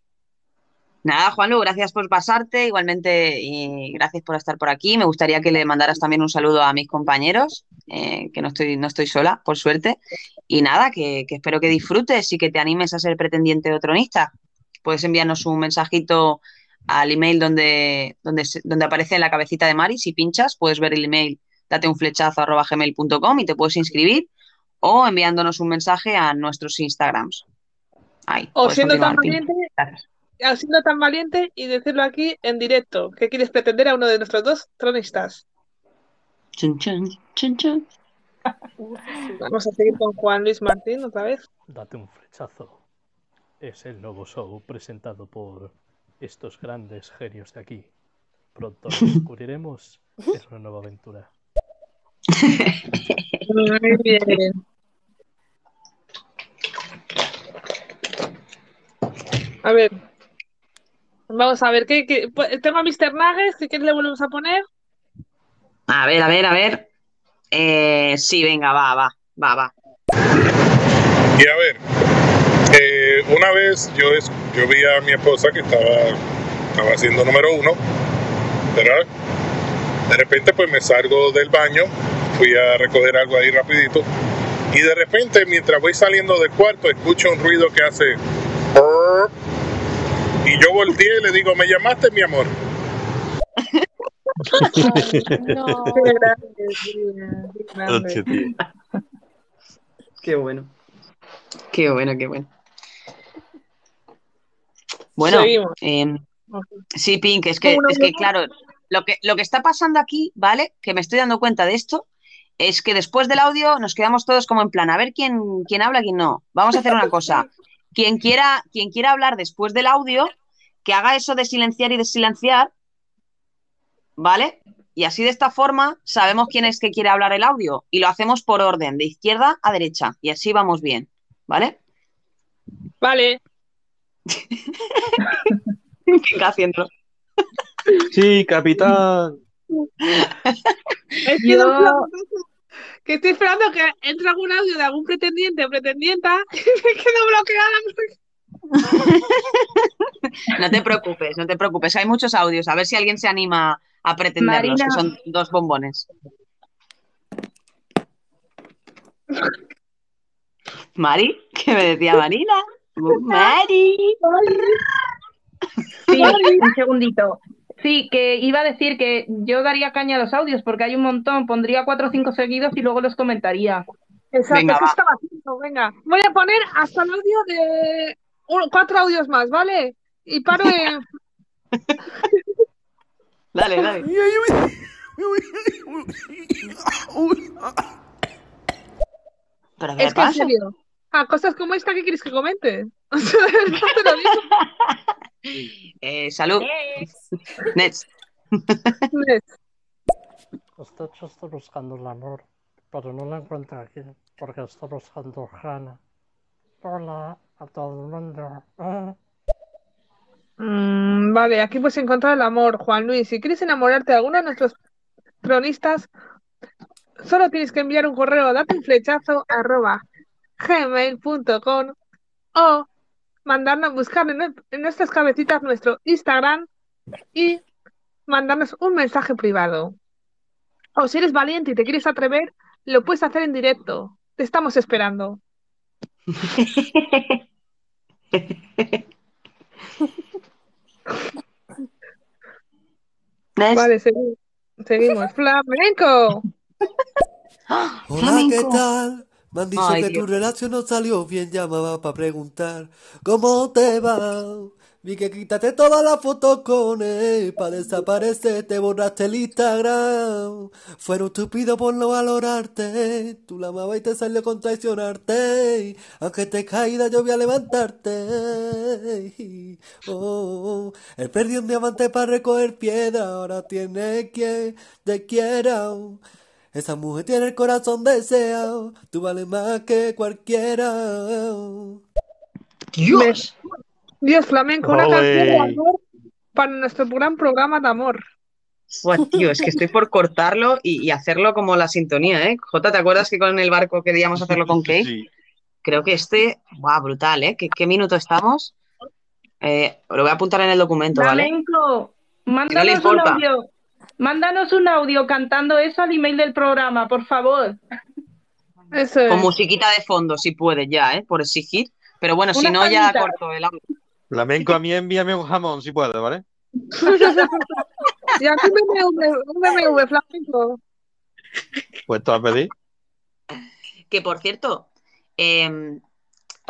Nada, Juanlu, gracias por pasarte, igualmente y gracias por estar por aquí. Me gustaría que le mandaras también un saludo a mis compañeros, eh, que no estoy, no estoy sola, por suerte. Y nada, que, que espero que disfrutes y que te animes a ser pretendiente o tronista. Puedes enviarnos un mensajito al email donde, donde, donde aparece en la cabecita de Mari. Si pinchas, puedes ver el email, date un flechazo arroba gmail.com y te puedes inscribir o enviándonos un mensaje a nuestros Instagrams. Ahí, O siendo tan valiente, siendo tan valiente y decirlo aquí en directo, que quieres pretender a uno de nuestros dos tronistas. Chun, chun, chun, chun. Vamos a seguir con Juan Luis Martín otra vez. Date un flechazo. Es el nuevo show presentado por estos grandes genios de aquí. Pronto lo descubriremos. Es una nueva aventura. Muy bien. A ver. Vamos a ver, ¿qué, qué- pues, tengo a Mr. Nuggets, ¿qué quieres le volvemos a poner? A ver, a ver, a ver. Eh, sí, venga, va, va, va, va. Y a ver, eh, una vez yo, es- yo vi a mi esposa que estaba, estaba haciendo número uno, ¿verdad? De repente pues me salgo del baño, fui a recoger algo ahí rapidito y de repente mientras voy saliendo del cuarto escucho un ruido que hace y yo volteé y le digo, ¿me llamaste mi amor? No. Qué grande, grande. Qué bueno. Qué bueno, qué bueno. Bueno, em, sí, Pink, es que, es claro, lo que, lo que está pasando aquí, ¿vale? Que me estoy dando cuenta de esto, es que después del audio nos quedamos todos como en plan, a ver quién, quién habla, quién no. Vamos a hacer una cosa. Quien quiera, quien quiera hablar después del audio, que haga eso de silenciar y desilenciar, ¿vale? Y así de esta forma sabemos quién es que quiere hablar el audio y lo hacemos por orden, de izquierda a derecha, y así vamos bien, ¿vale? Vale. Venga, haciéndolo. Sí, capitán. Es que Yo- no- que estoy esperando que entre algún audio de algún pretendiente o pretendienta y me quedo bloqueada. No te preocupes, no te preocupes. Hay muchos audios. A ver si alguien se anima a pretenderlos, Marina. que son dos bombones. Mari, ¿qué me decía Marina? Mari. Sí, un segundito. Sí, que iba a decir que yo daría caña a los audios porque hay un montón. Pondría cuatro o cinco seguidos y luego los comentaría. Exacto, Venga, eso va. estaba haciendo, venga. Voy a poner hasta el audio de un- cuatro audios más, ¿vale? Y paro en... Dale, dale. ¿Pero qué Es que en pasa? serio, a cosas como esta, ¿qué quieres que comente? O sea, lo. Eh, salud. Next. Usted está buscando el amor, pero no lo encuentra aquí porque está buscando Hannah. Hola a todo el mundo. Ah. Mm, vale, aquí puedes encontrar el amor, Juan Luis. Si quieres enamorarte de alguno de nuestros cronistas, solo tienes que enviar un correo a date un flechazo arroba gmail.com o mandarnos, buscar en, en nuestras cabecitas nuestro Instagram y mandarnos un mensaje privado. O si eres valiente y te quieres atrever, lo puedes hacer en directo. Te estamos esperando. Vale, segui- seguimos. Flamenco. Hola, ¿qué tal? Me han dicho Ay, que Dios. tu relación no salió bien, llamaba para preguntar cómo te va. Vi que quitaste todas las fotos con él, para desaparecer te borraste el Instagram. Fueron estúpidos por no valorarte, tú la amabas y te salió con traicionarte. Aunque te caída yo voy a levantarte. Oh, él perdió un diamante para recoger piedra, ahora tiene quien te quiera. Esa mujer tiene el corazón deseado, tú vales más que cualquiera. Dios. Dios, flamenco, una canción de amor para nuestro gran programa de amor. Buah, tío, es que estoy por cortarlo y, y hacerlo como la sintonía, ¿eh? Jota, ¿te acuerdas que con el barco queríamos hacerlo con Kate? Sí. Creo que este, buah, brutal, ¿eh? ¿Qué, qué minuto estamos? Eh, lo voy a apuntar en el documento, ¿vale? Flamenco, Que no mándanos un audio. Mándanos un audio cantando eso al email del programa, por favor. Eso Con musiquita de fondo, si puedes ya, ¿eh? Por exigir. Pero bueno, si no, ya corto el audio. Flamenco a mí envíame un jamón si puedes, ¿vale? Y aquí un BMW, un BMW flamenco. Puesto a pedir. Que por cierto, em,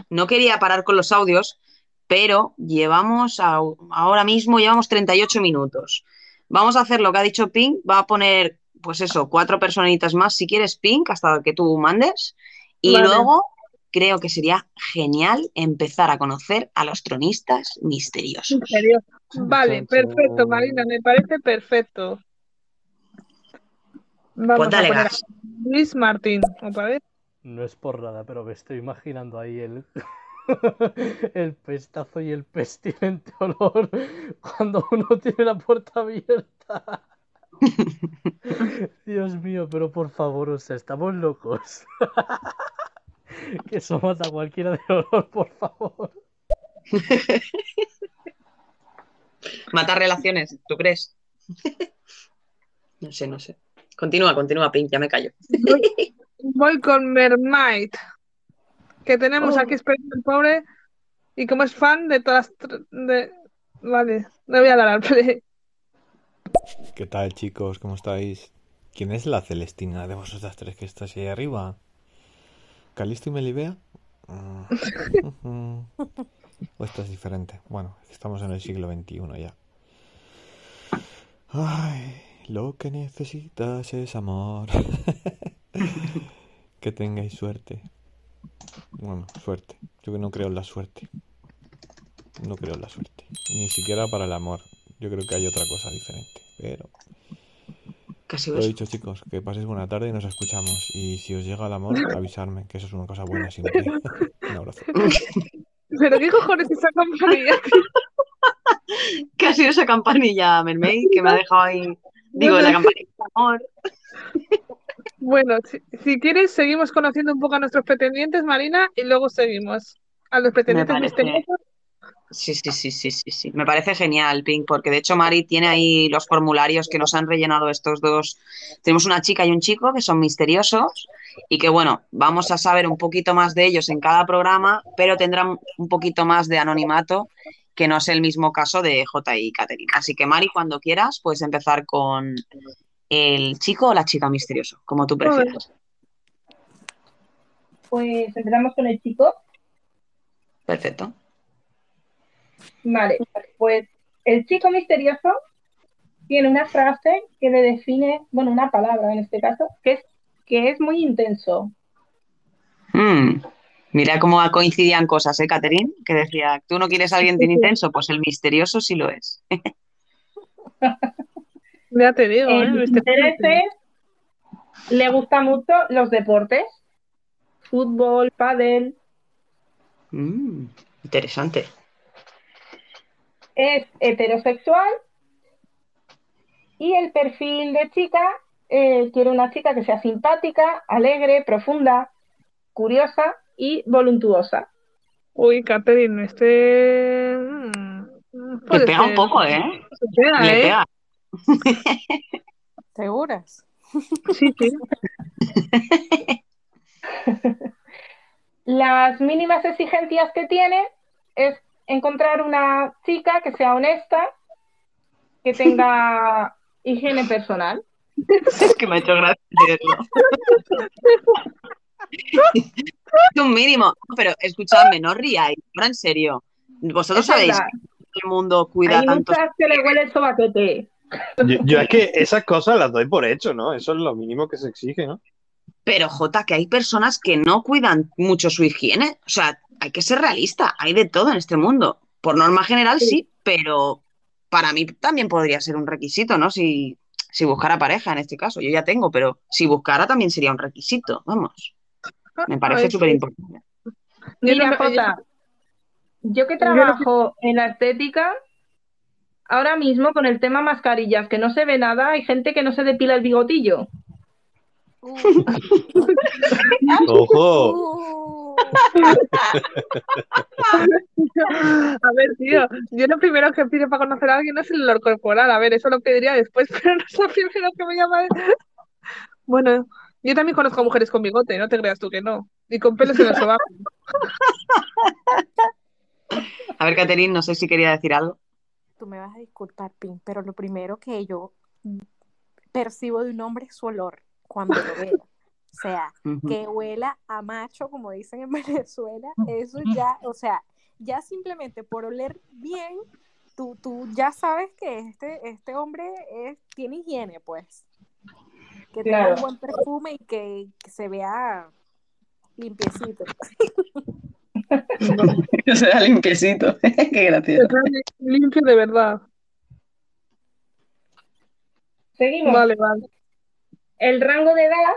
no quería parar con los audios, pero llevamos a- ahora mismo llevamos 38 minutos. Vamos a hacer lo que ha dicho Pink, va a poner, pues eso, cuatro personitas más, si quieres, Pink, hasta que tú mandes. Y Vale. luego creo que sería genial empezar a conocer a los tronistas misteriosos. Misterioso. Vale, perfecto, Marina, me parece perfecto. Vamos Pues dale a poner gas. a Luis Martín, otra vez. No es por nada, pero me estoy imaginando ahí el, el pestazo y el pestilente olor cuando uno tiene la puerta abierta. Dios mío, pero por favor, o sea, estamos locos. Que somos a cualquiera de olor, por favor. Matar relaciones, ¿tú crees? No sé, no sé. Continúa, continúa, Pink, ya me callo. Voy, voy con Mermaid, que tenemos Oh. aquí esperando el pobre, y como es fan de todas... De... Vale, le voy a dar al play. ¿Qué tal, chicos? ¿Cómo estáis? ¿Quién es la Celestina de vosotras tres que estáis ahí arriba? ¿Calisto y Melibea? ¿O esto es diferente? Bueno, estamos en el siglo XXI ya. Ay, lo que necesitas es amor. que tengáis suerte. Bueno, suerte. Yo que no creo en la suerte. No creo en la suerte. Ni siquiera para el amor. Yo creo que hay otra cosa diferente. Pero Casi lo ves. dicho, chicos, que paséis buena tarde y nos escuchamos. Y si os llega el amor, avisarme, que eso es una cosa buena siempre. Un abrazo. ¿Pero qué cojones es esa campanilla? ¿Qué ha sido esa campanilla, Mermaid, que me ha dejado ahí? Digo, la campanilla de amor. Bueno, si, si quieres, seguimos conociendo un poco a nuestros pretendientes, Marina, y luego seguimos a los pretendientes parece. misteriosos. Sí, sí, sí, sí, sí, sí. Me parece genial, Pink, porque de hecho Mari tiene ahí los formularios que nos han rellenado estos dos. Tenemos una chica y un chico que son misteriosos y que, bueno, vamos a saber un poquito más de ellos en cada programa, pero tendrán un poquito más de anonimato, que no es el mismo caso de J y Caterina. Así que, Mari, cuando quieras, puedes empezar con el chico o la chica misterioso, como tú prefieras. Pues empezamos con el chico. Perfecto. Vale, pues el chico misterioso tiene una frase que le define, bueno, una palabra en este caso, que es que es muy intenso. Mm, Mira cómo coincidían cosas, ¿eh, Catherine? Que decía, ¿tú no quieres a alguien tan intenso? Pues el misterioso sí lo es. Ya te digo, ¿eh? Le gustan mucho los deportes, fútbol, pádel, Mm, interesante. es heterosexual y el perfil de chica eh, quiere una chica que sea simpática, alegre, profunda, curiosa y voluntuosa. Uy, Catherine, este. mm, Te puede pega un poco, ¿eh? Pega, Le ¿eh? pega. ¿Seguras? Sí, sí. Las mínimas exigencias que tiene es encontrar una chica que sea honesta, que tenga higiene personal. Es que me ha hecho gracia leerlo. Es un mínimo. Pero escuchadme, no ríais. Ahora en serio. Vosotros Es sabéis verdad. que el mundo cuida Hay tanto. muchas que le huele el sobaquete. Yo, yo es que esas cosas las doy por hecho, ¿no? Eso es lo mínimo que se exige, ¿no? Pero, Jota, que hay personas que no cuidan mucho su higiene. O sea, hay que ser realista. Hay de todo en este mundo. Por norma general, sí, pero para mí también podría ser un requisito, ¿no? Si, si buscara pareja en este caso. Yo ya tengo, pero si buscara también sería un requisito. Vamos. Me parece Ay, súper sí. importante. Mira, Jota, yo que trabajo en la estética, ahora mismo con el tema mascarillas, que no se ve nada, hay gente que no se depila el bigotillo. ¡Ojo! A ver, tío, yo lo primero que pido para conocer a alguien no es el olor corporal. A ver, eso lo pediría después, pero no es lo primero que me llama. Bueno, yo también conozco mujeres con bigote, no te creas tú que no. Y con pelos en el sobaco. A ver, Caterine, no sé si quería decir algo. Tú me vas a disculpar, Pin, pero lo primero que yo percibo de un hombre es su olor cuando lo veo. O sea, que huela a macho, como dicen en Venezuela, eso ya, o sea, ya simplemente por oler bien, tú, tú ya sabes que este, este hombre es, tiene higiene, pues. Que tenga Claro. un buen perfume y que, que se vea limpiecito. Que sea limpiecito. Qué Que gracioso. limpio de verdad. Seguimos. Vale, vale. El rango de edad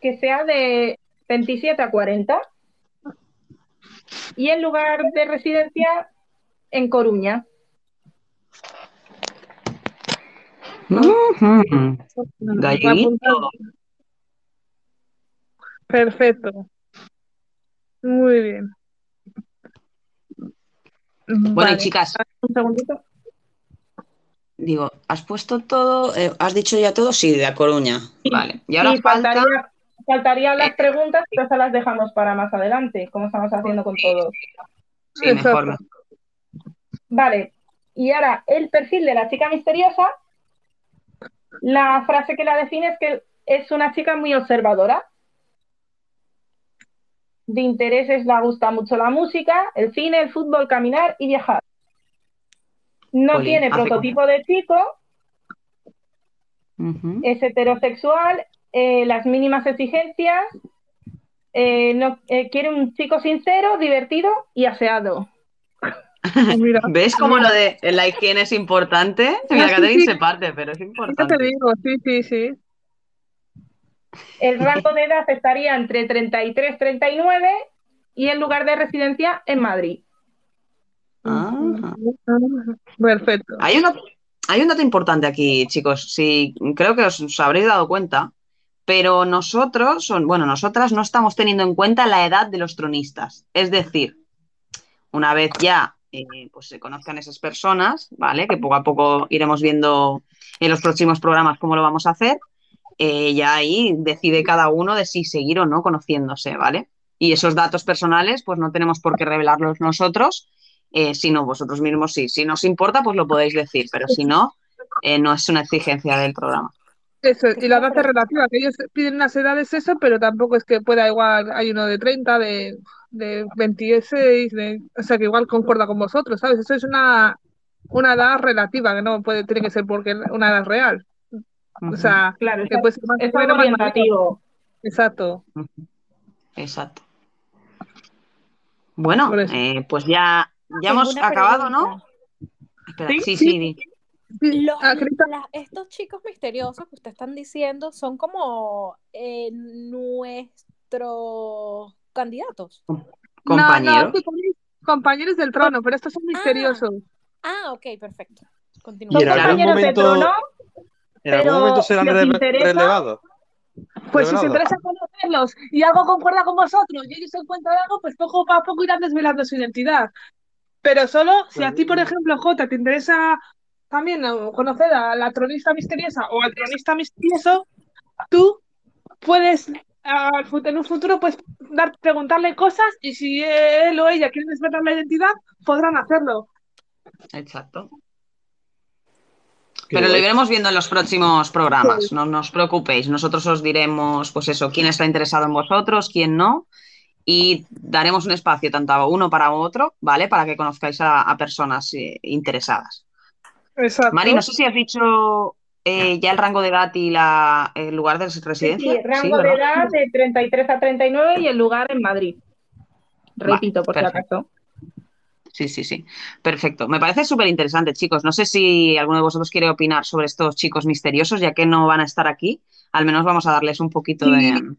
que sea de 27 a 40 y el lugar de residencia en Coruña. Perfecto. Muy bien. Bueno, Vale. y chicas, Un segundito. digo, ¿has puesto todo? eh, ¿has dicho ya todo? Sí, de A Coruña. Vale. Y ahora Sí, falta. faltaría- faltarían las preguntas, pero esas las dejamos para más adelante, como estamos haciendo con todos. Sí, mejor. Vale, y ahora el perfil de la chica misteriosa, la frase que la define es que es una chica muy observadora. De intereses le gusta mucho la música, el cine, el fútbol, caminar y viajar. No tiene prototipo de chico, es heterosexual, eh, las mínimas exigencias, eh, no, eh, quiere un chico sincero, divertido y aseado. Mira, ¿Ves cómo lo de la higiene es importante? Mira, Ah, sí, Catherine sí. se parte, pero es ya te importante. digo, sí, sí, sí. El rango de edad estaría entre 33 y 39 y el lugar de residencia en Madrid. Ah. Perfecto. Hay un, dato- hay un dato importante aquí, chicos. Sí, creo que os, os habréis dado cuenta, pero nosotros, son, bueno, nosotras no estamos teniendo en cuenta la edad de los tronistas. Es decir, una vez ya eh, pues se conozcan esas personas, ¿vale? Que poco a poco iremos viendo en los próximos programas cómo lo vamos a hacer, eh, ya ahí decide cada uno de si seguir o no conociéndose, ¿vale? Y esos datos personales, pues no tenemos por qué revelarlos nosotros, eh, sino vosotros mismos sí. Si nos importa, pues lo podéis decir, pero si no, eh, no es una exigencia del programa. Eso, y la edad es relativa, que ellos piden unas edades eso, pero tampoco es que pueda igual, hay uno de 30, de, de 26, de, o sea que igual concuerda con vosotros, ¿sabes? Eso es una, una edad relativa, que no puede, tiene que ser porque una edad real. O sea, Claro, que más es mayor. orientativo. Exacto. Exacto. Bueno, eh, pues ya, ya Tengo hemos acabado, ¿no? Espera, Sí, sí, sí. sí, di. Los- Ah, la- estos chicos misteriosos que ustedes están diciendo son como eh, nuestros candidatos. No, no, Compañeros. compañeros del trono, pero estos son misteriosos. Ah, ok, perfecto. Algún compañeros de momento, trono, en algún pero momento serán si interesa- relevados. Pues si os interesa conocerlos y algo concuerda con vosotros y ellos se encuentran algo, pues poco a poco irán desvelando su identidad. Pero solo si a ti, por ejemplo, Jota, te interesa también conocer a la tronista misteriosa o al tronista misterioso, tú puedes fut- en un futuro pues dar, preguntarle cosas y si él o ella quieren desvelar la identidad, podrán hacerlo. Exacto. Pero lo iremos viendo en los próximos programas, no, no os preocupéis. Nosotros os diremos, pues eso, quién está interesado en vosotros, quién no, y daremos un espacio tanto a uno para otro, ¿vale? Para que conozcáis a, a personas eh, interesadas. Exacto. Mari, no sé si has dicho eh, ya el rango de edad y la, el lugar de sí, residencia. sí, rango de edad de 33 a 39 y el lugar en Madrid. Repito, por si perfecto. acaso. Sí, sí, sí. Perfecto. Me parece súper interesante, chicos. No sé si alguno de vosotros quiere opinar sobre estos chicos misteriosos, ya que no van a estar aquí. Al menos vamos a darles un poquito de...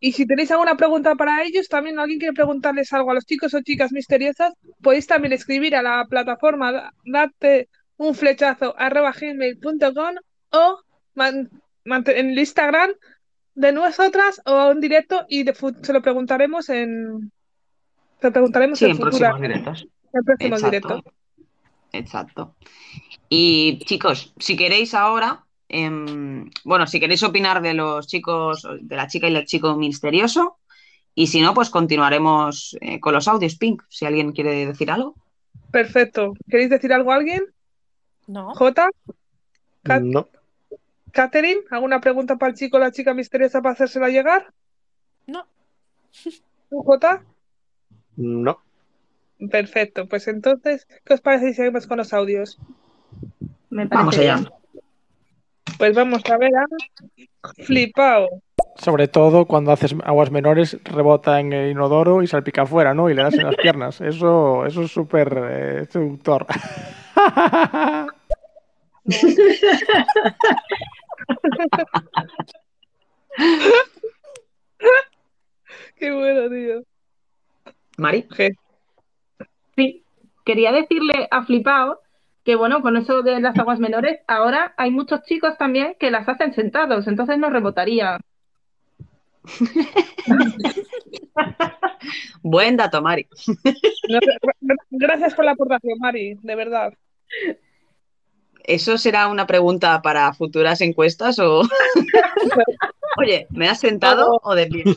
Y si tenéis alguna pregunta para ellos, también alguien quiere preguntarles algo a los chicos o chicas misteriosas, podéis también escribir a la plataforma da- date un flechazo arroba gmail.com o man- mante- en el Instagram de nosotras o en directo y de se lo preguntaremos en se lo preguntaremos Sí, en en próximos directos. En próximos Exacto. directos. Exacto. Y chicos, si queréis ahora, em, bueno, si queréis opinar de los chicos, de la chica y el chico misterioso, y si no, pues continuaremos eh, con los audios, Pink, si alguien quiere decir algo. Perfecto. ¿Queréis decir algo a alguien? No. Jota, Cat- No, Catherine, ¿alguna pregunta para el chico o la chica misteriosa para hacérsela llegar? No. ¿Tú, Jota? no. Perfecto, pues entonces, ¿qué os parece si seguimos con los audios? Me Vamos allá. bien. Pues vamos a ver a Flipao. Sobre todo cuando haces aguas menores, rebota en el inodoro y salpica afuera, ¿no? Y le das en las piernas. Eso, eso es súper eh, seductor. Qué bueno, tío. Mari. Sí, quería decirle a Flipao que, bueno, con eso de las aguas menores, ahora hay muchos chicos también que las hacen sentados, entonces no rebotaría. Buen dato, Mari. Gra- gra- Gracias por la aportación, Mari, de verdad. ¿Eso será una pregunta para futuras encuestas o...? Oye, ¿me has sentado o de pie?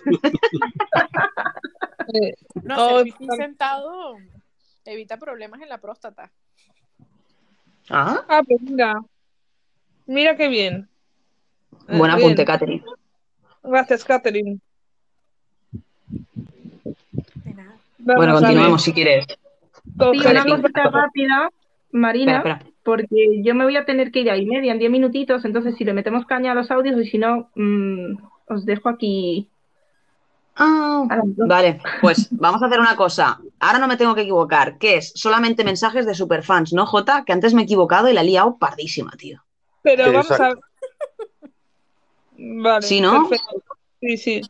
No, pipí sentado evita problemas en la próstata. Ah, Ah, pues mira. Mira qué bien. Buen apunte, Catherine. Gracias, Catherine. Vamos Bueno, continuemos si quieres. Sí, una cosita rápida, Marina, Espera, espera. porque yo me voy a tener que ir a y media en 10 minutitos, entonces si le metemos caña a los audios y si no, mm, os dejo aquí. Ah, vale, pues vamos a hacer una cosa. Ahora no me tengo que equivocar, que es solamente mensajes de superfans, ¿no, Jota? Que antes me he equivocado y la he liado pardísima, tío. Pero vamos a. Vale, ¿Sí, no? perfecto. Sí, sí.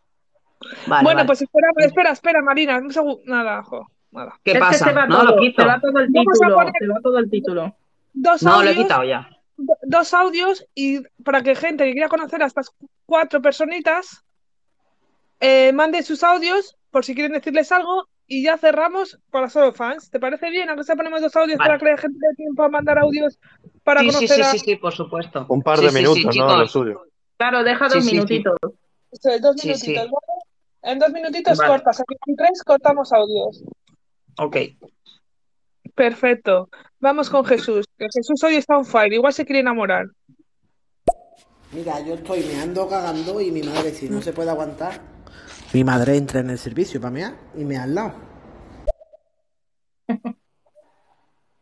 Vale, bueno, vale. pues espera, espera, espera, Marina. un Nada, jo, nada. ¿Qué Es que pasa? se va No, todo, lo quito. se va todo el Vamos título, poner se va todo el título. Dos No, lo he audios, quitado ya. do- dos audios y para que gente que quiera conocer a estas cuatro personitas eh, mande sus audios por si quieren decirles algo y ya cerramos para solo fans. ¿Te parece bien? Aunque sea ponemos dos audios Vale. para que la gente dé tiempo a mandar audios para Sí, sí, conocer sí, a... sí, sí, por supuesto. Un par Sí, de sí, sí, minutos, ¿no? Lo suyo. Claro, deja Sí, dos sí, sí. minutitos. Es dos Sí, minutitos, sí. ¿vale? En dos minutitos Vale. cortas, aquí en tres cortamos audios. Ok. Perfecto. Vamos con Jesús. Jesús hoy está on fire, igual se quiere enamorar. Mira, yo estoy meando, cagando y mi madre, si no se puede aguantar, mi madre entra en el servicio para mear y me al lado.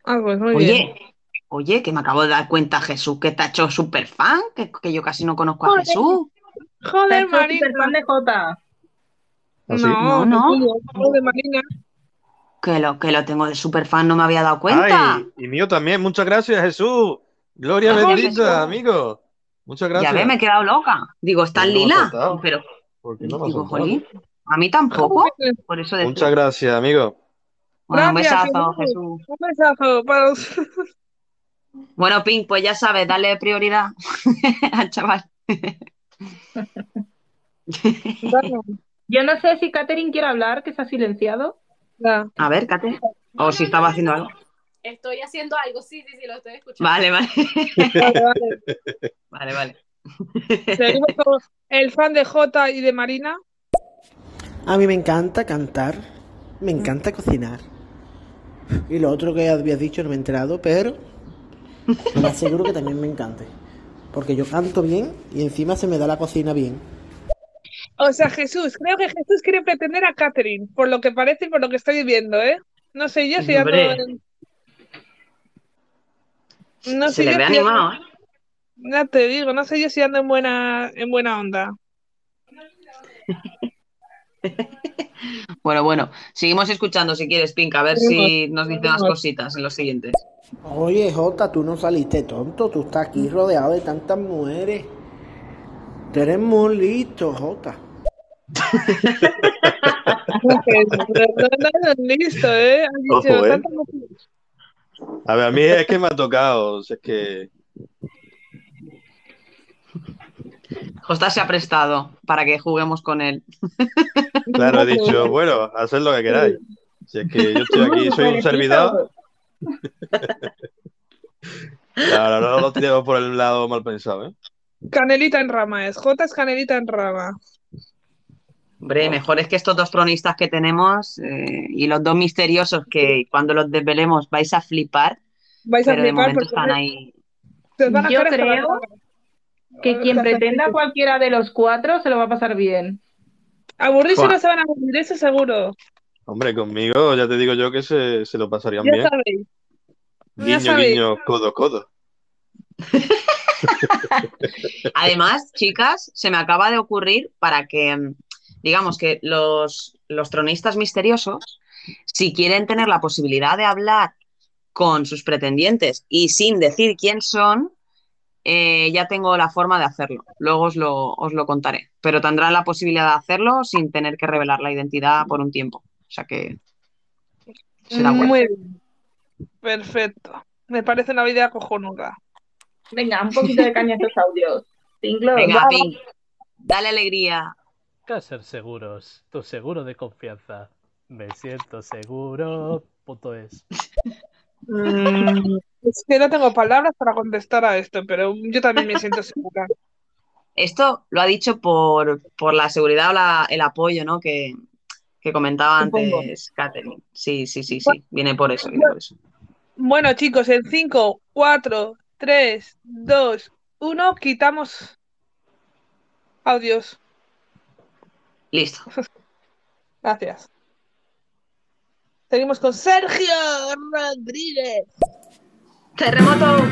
Ah, pues muy bien. Oye, oye, que me acabo de dar cuenta, Jesús, que te ha hecho súper fan, que, que yo casi no conozco a Joder. Jesús. Joder, Marina. súper fan de Jota. ¿Ah, sí? No, No, no. Marina. Que lo, que lo tengo de súper fan, no me había dado cuenta. Ay, y mío también. Muchas gracias, Jesús. Gloria Joder, bendita, amigo. Muchas Ya gracias. ve, me he quedado loca. Digo, ¿está ¿Por en has lila? Pero, ¿Por qué no me digo, jolín, a mí tampoco. Por eso decía. Muchas gracias, amigo. Bueno, un besazo, Jesús. Jesús. Un besazo para los... Bueno, Pink, pues ya sabes, dale prioridad al chaval. Yo no sé si Catherine quiere hablar, que se ha silenciado. A ver, Kate. O si estaba haciendo algo. Estoy haciendo algo, sí, sí, sí, lo estoy escuchando. Vale, vale. Vale, vale. Vale, vale. Seguimos con el fan de Jota y de Marina. A mí me encanta cantar, me encanta cocinar. Y lo otro que habías dicho no me he enterado, pero lo más seguro que también me encante. Porque yo canto bien y encima se me da la cocina bien. O sea, Jesús, creo que Jesús quiere pretender a Catherine, por lo que parece y por lo que estoy viendo, ¿eh? No sé yo si en... No Se sé le yo ve si animado, ¿eh? Ya te digo, no sé yo si ando en buena, en buena onda. Bueno, bueno. Seguimos escuchando si quieres, Pink, a ver si nos dice unas cositas en los siguientes. Oye, Jota, tú no saliste tonto, tú estás aquí rodeado de tantas mujeres. Tú eres muy listo, Jota. Listo, ¿eh? Ojo, ¿eh? tantas mujeres. A ver, a mí es que me ha tocado. o sea, es que. Josta se ha prestado para que juguemos con él. Claro, he dicho, bueno, haced lo que queráis. Si es que yo estoy aquí, soy un servidor. Claro, no lo tiremos por el lado mal pensado, ¿eh? Canelita en rama es. Jota es canelita en rama. Hombre, mejor es que estos dos tronistas que tenemos eh, y los dos misteriosos que cuando los desvelemos vais a flipar, Vais a pero de flipar momento porque están ahí. se os van a Yo creo. Que quien pretenda cualquiera de los cuatro se lo va a pasar bien. Aburrirse no se van a aburrir, eso seguro. Hombre, conmigo ya te digo yo que se, se lo pasarían Ya bien. sabéis. Ya Guiño, sabéis. guiño, codo, codo. Además, chicas, se me acaba de ocurrir para que, mm, digamos que los, los tronistas misteriosos, si quieren tener la posibilidad de hablar con sus pretendientes y sin decir quién son, eh, ya tengo la forma de hacerlo. Luego os lo, os lo contaré. Pero tendrán la posibilidad de hacerlo sin tener que revelar la identidad por un tiempo. O sea que será guay. Muy bien. Perfecto. Me parece una idea cojonuda. Venga, un poquito de caña a estos audios. Venga. Pink, dale alegría. Caser Seguros, tu seguro de confianza. Me siento seguro. Punto es. Es que no tengo palabras para contestar a esto, pero yo también me siento segura. Esto lo ha dicho por, por la seguridad o la- el apoyo, ¿no? Que, que comentaba Supongo. antes Catherine. Sí, sí, sí, sí. Viene por eso, viene por eso. Bueno, chicos, en 5, 4, 3, 2, 1, quitamos audios. Listo. Gracias. Seguimos con Sergio Rodríguez. Terremoto.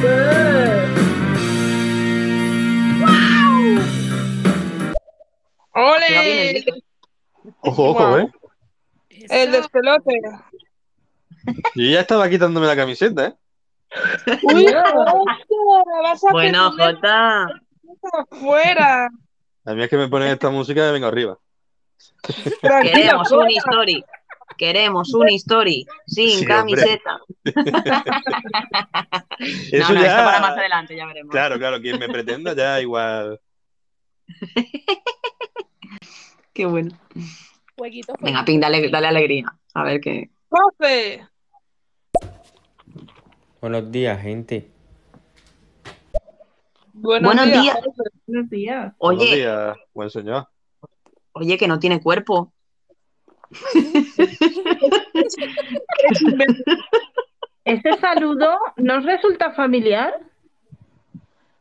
El ¡Ole! Ojo, ojo. ¿eh? El despelote. Yo ya estaba quitándome la camiseta, ¿eh? ¡Uy! ¡Vas a Bueno, Jota. afuera! A mí es que me ponen esta música y vengo arriba. Queremos un story. Queremos un story sin Sí, camiseta. Eso no, no, ya- esto para más adelante, ya veremos. Claro, claro, quien me pretenda ya igual. Qué bueno. Jueguito, Venga, Pink, dale, dale alegría. A ver qué. ¡Profe! Buenos días, gente. Buenos, Buenos días. días. Buenos días. Buenos Oye, días, buen señor. Oye, que no tiene cuerpo. ¿Ese saludo nos resulta familiar?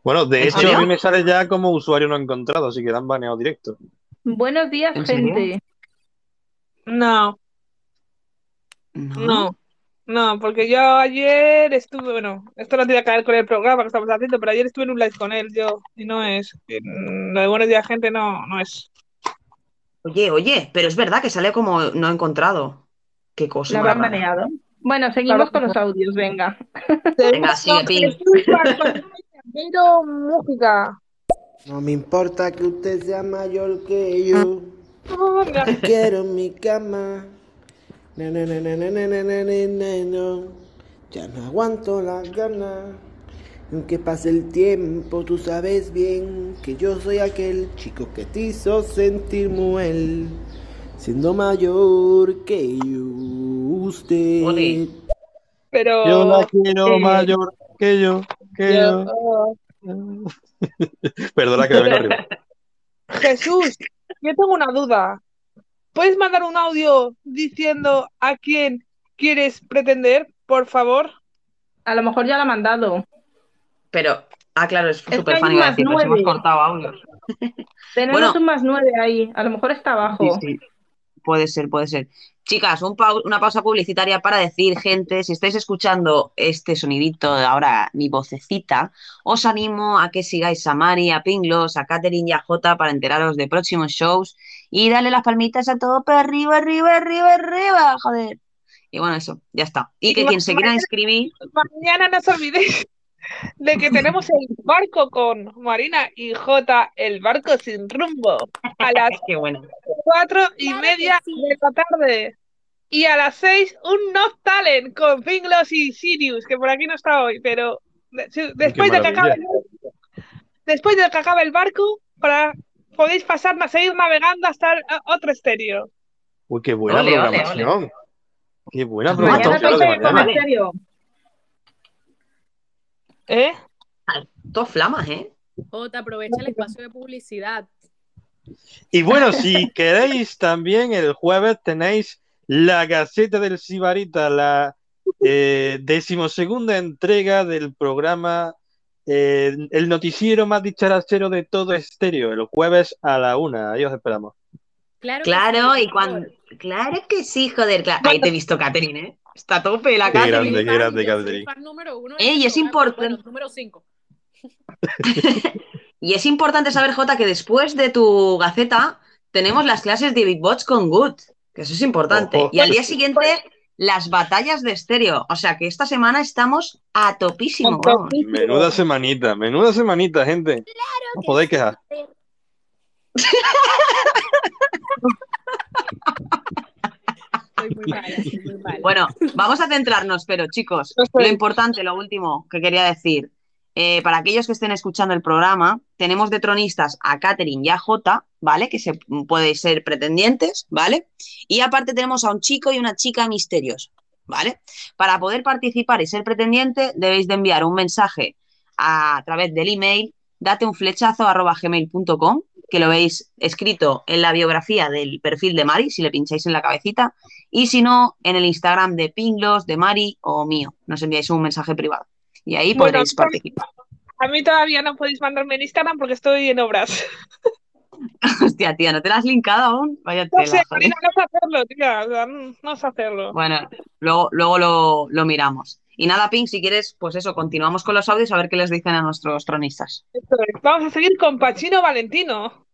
Bueno, de ¿En hecho, serio? a mí me sale ya como usuario no encontrado, así que dan baneado directo. Buenos días, gente. No, no, no, porque yo ayer estuve, bueno, esto no tiene que ver con el programa que estamos haciendo, pero ayer estuve en un live con él yo, y no es, lo de buenos días, gente, no, no es. Oye, oye, pero es verdad que sale como no encontrado. Qué cosa ¿La habrán baneado? Bueno, seguimos con los audios, venga. Venga, sigue, Pink. Pero música. No me importa que usted sea mayor que yo. Te quiero mi cama. Na, na, na, na, na, na, na, no. Ya no aguanto las ganas. Aunque pase el tiempo, tú sabes bien que yo soy aquel chico que te hizo sentir mujer. Siendo mayor que yo, usted. Pero. Yo la quiero eh, mayor que yo, que yo. yo- Perdona que me vengo arriba. Jesús, yo tengo una duda. ¿Puedes mandar un audio diciendo a quién quieres pretender, por favor? A lo mejor ya la ha mandado. Pero, ah, claro, es súper fan, más decir, nos hemos cortado audios. Tenemos Bueno. un más nueve ahí. A lo mejor está abajo. Sí, sí. Puede ser, puede ser. Chicas, un pau- una pausa publicitaria para decir, gente, si estáis escuchando este sonidito de ahora, mi vocecita, os animo a que sigáis a Mari, a Pinglos, a Katherine y a Jota para enteraros de próximos shows y darle las palmitas a todo para arriba, arriba, arriba, arriba, joder. Y bueno, eso, ya está. Y que quien se quiera inscribir, Mañana no os olvidéis de que tenemos el barco con Marina y Jota, el barco sin rumbo, a las qué bueno. cuatro y media de la tarde. Y a las seis, un Not Talent con Pinglos y Sirius, que por aquí no está hoy, pero después de que acabe, después de que acabe el barco, para, podéis pasar a seguir navegando hasta el- otro estéreo. Uy, qué buena Ole, ole, programación. Qué buena programación mañana. ¿Eh? Dos flamas, ¿eh? Jota, aprovecha el espacio de publicidad. Y bueno, si queréis también el jueves tenéis la Gaceta del Sibarita, la eh, decimosegunda entrega del programa, eh, el noticiero más dicharachero de todo estéreo, el jueves a la una. Ahí os esperamos. Claro, Claro, sí, y cuando. Claro que sí, joder. claro. Ahí te he visto, Katherine, ¿eh? Está a tope la Qué grande, qué grande, soy Catherine. número uno Ey, es importante. bueno, número 5. Y es importante saber, Jota, que después de tu gaceta tenemos las clases de Beatbox con Good, que eso es importante. Ojo. Y al día siguiente, las batallas de estéreo. O sea que esta semana estamos a topísimo. vamos. Menuda semanita, menuda semanita, gente. No podéis quejar. Soy muy mala, soy muy mala. Bueno, vamos a centrarnos, pero chicos, lo importante, lo último que quería decir. eh, para aquellos que estén escuchando el programa, tenemos de tronistas a Katherine y a Jota, ¿vale? Que se pueden ser pretendientes, ¿vale? Y aparte tenemos a un chico y una chica misterios, ¿vale? Para poder participar y ser pretendiente, debéis de enviar un mensaje a, través del email date un flechazo arroba gmail.com, que lo veis escrito en la biografía del perfil de Mari, si le pincháis en la cabecita, y si no, en el Instagram de Pinglos, de Mari o mío. Nos enviáis un mensaje privado. Y ahí Bueno, podréis participar. A mí todavía no podéis mandarme en Instagram porque estoy en obras. Hostia, tía, ¿no te la has linkado aún? Vaya No tela, sé, joder. No sé hacerlo, tía. o sea, no, no sé hacerlo. Bueno, luego, luego lo, lo miramos. Y nada, Pink, si quieres, pues eso, continuamos con los audios a ver qué les dicen a nuestros tronistas. Vamos a seguir con Pachino Valentino.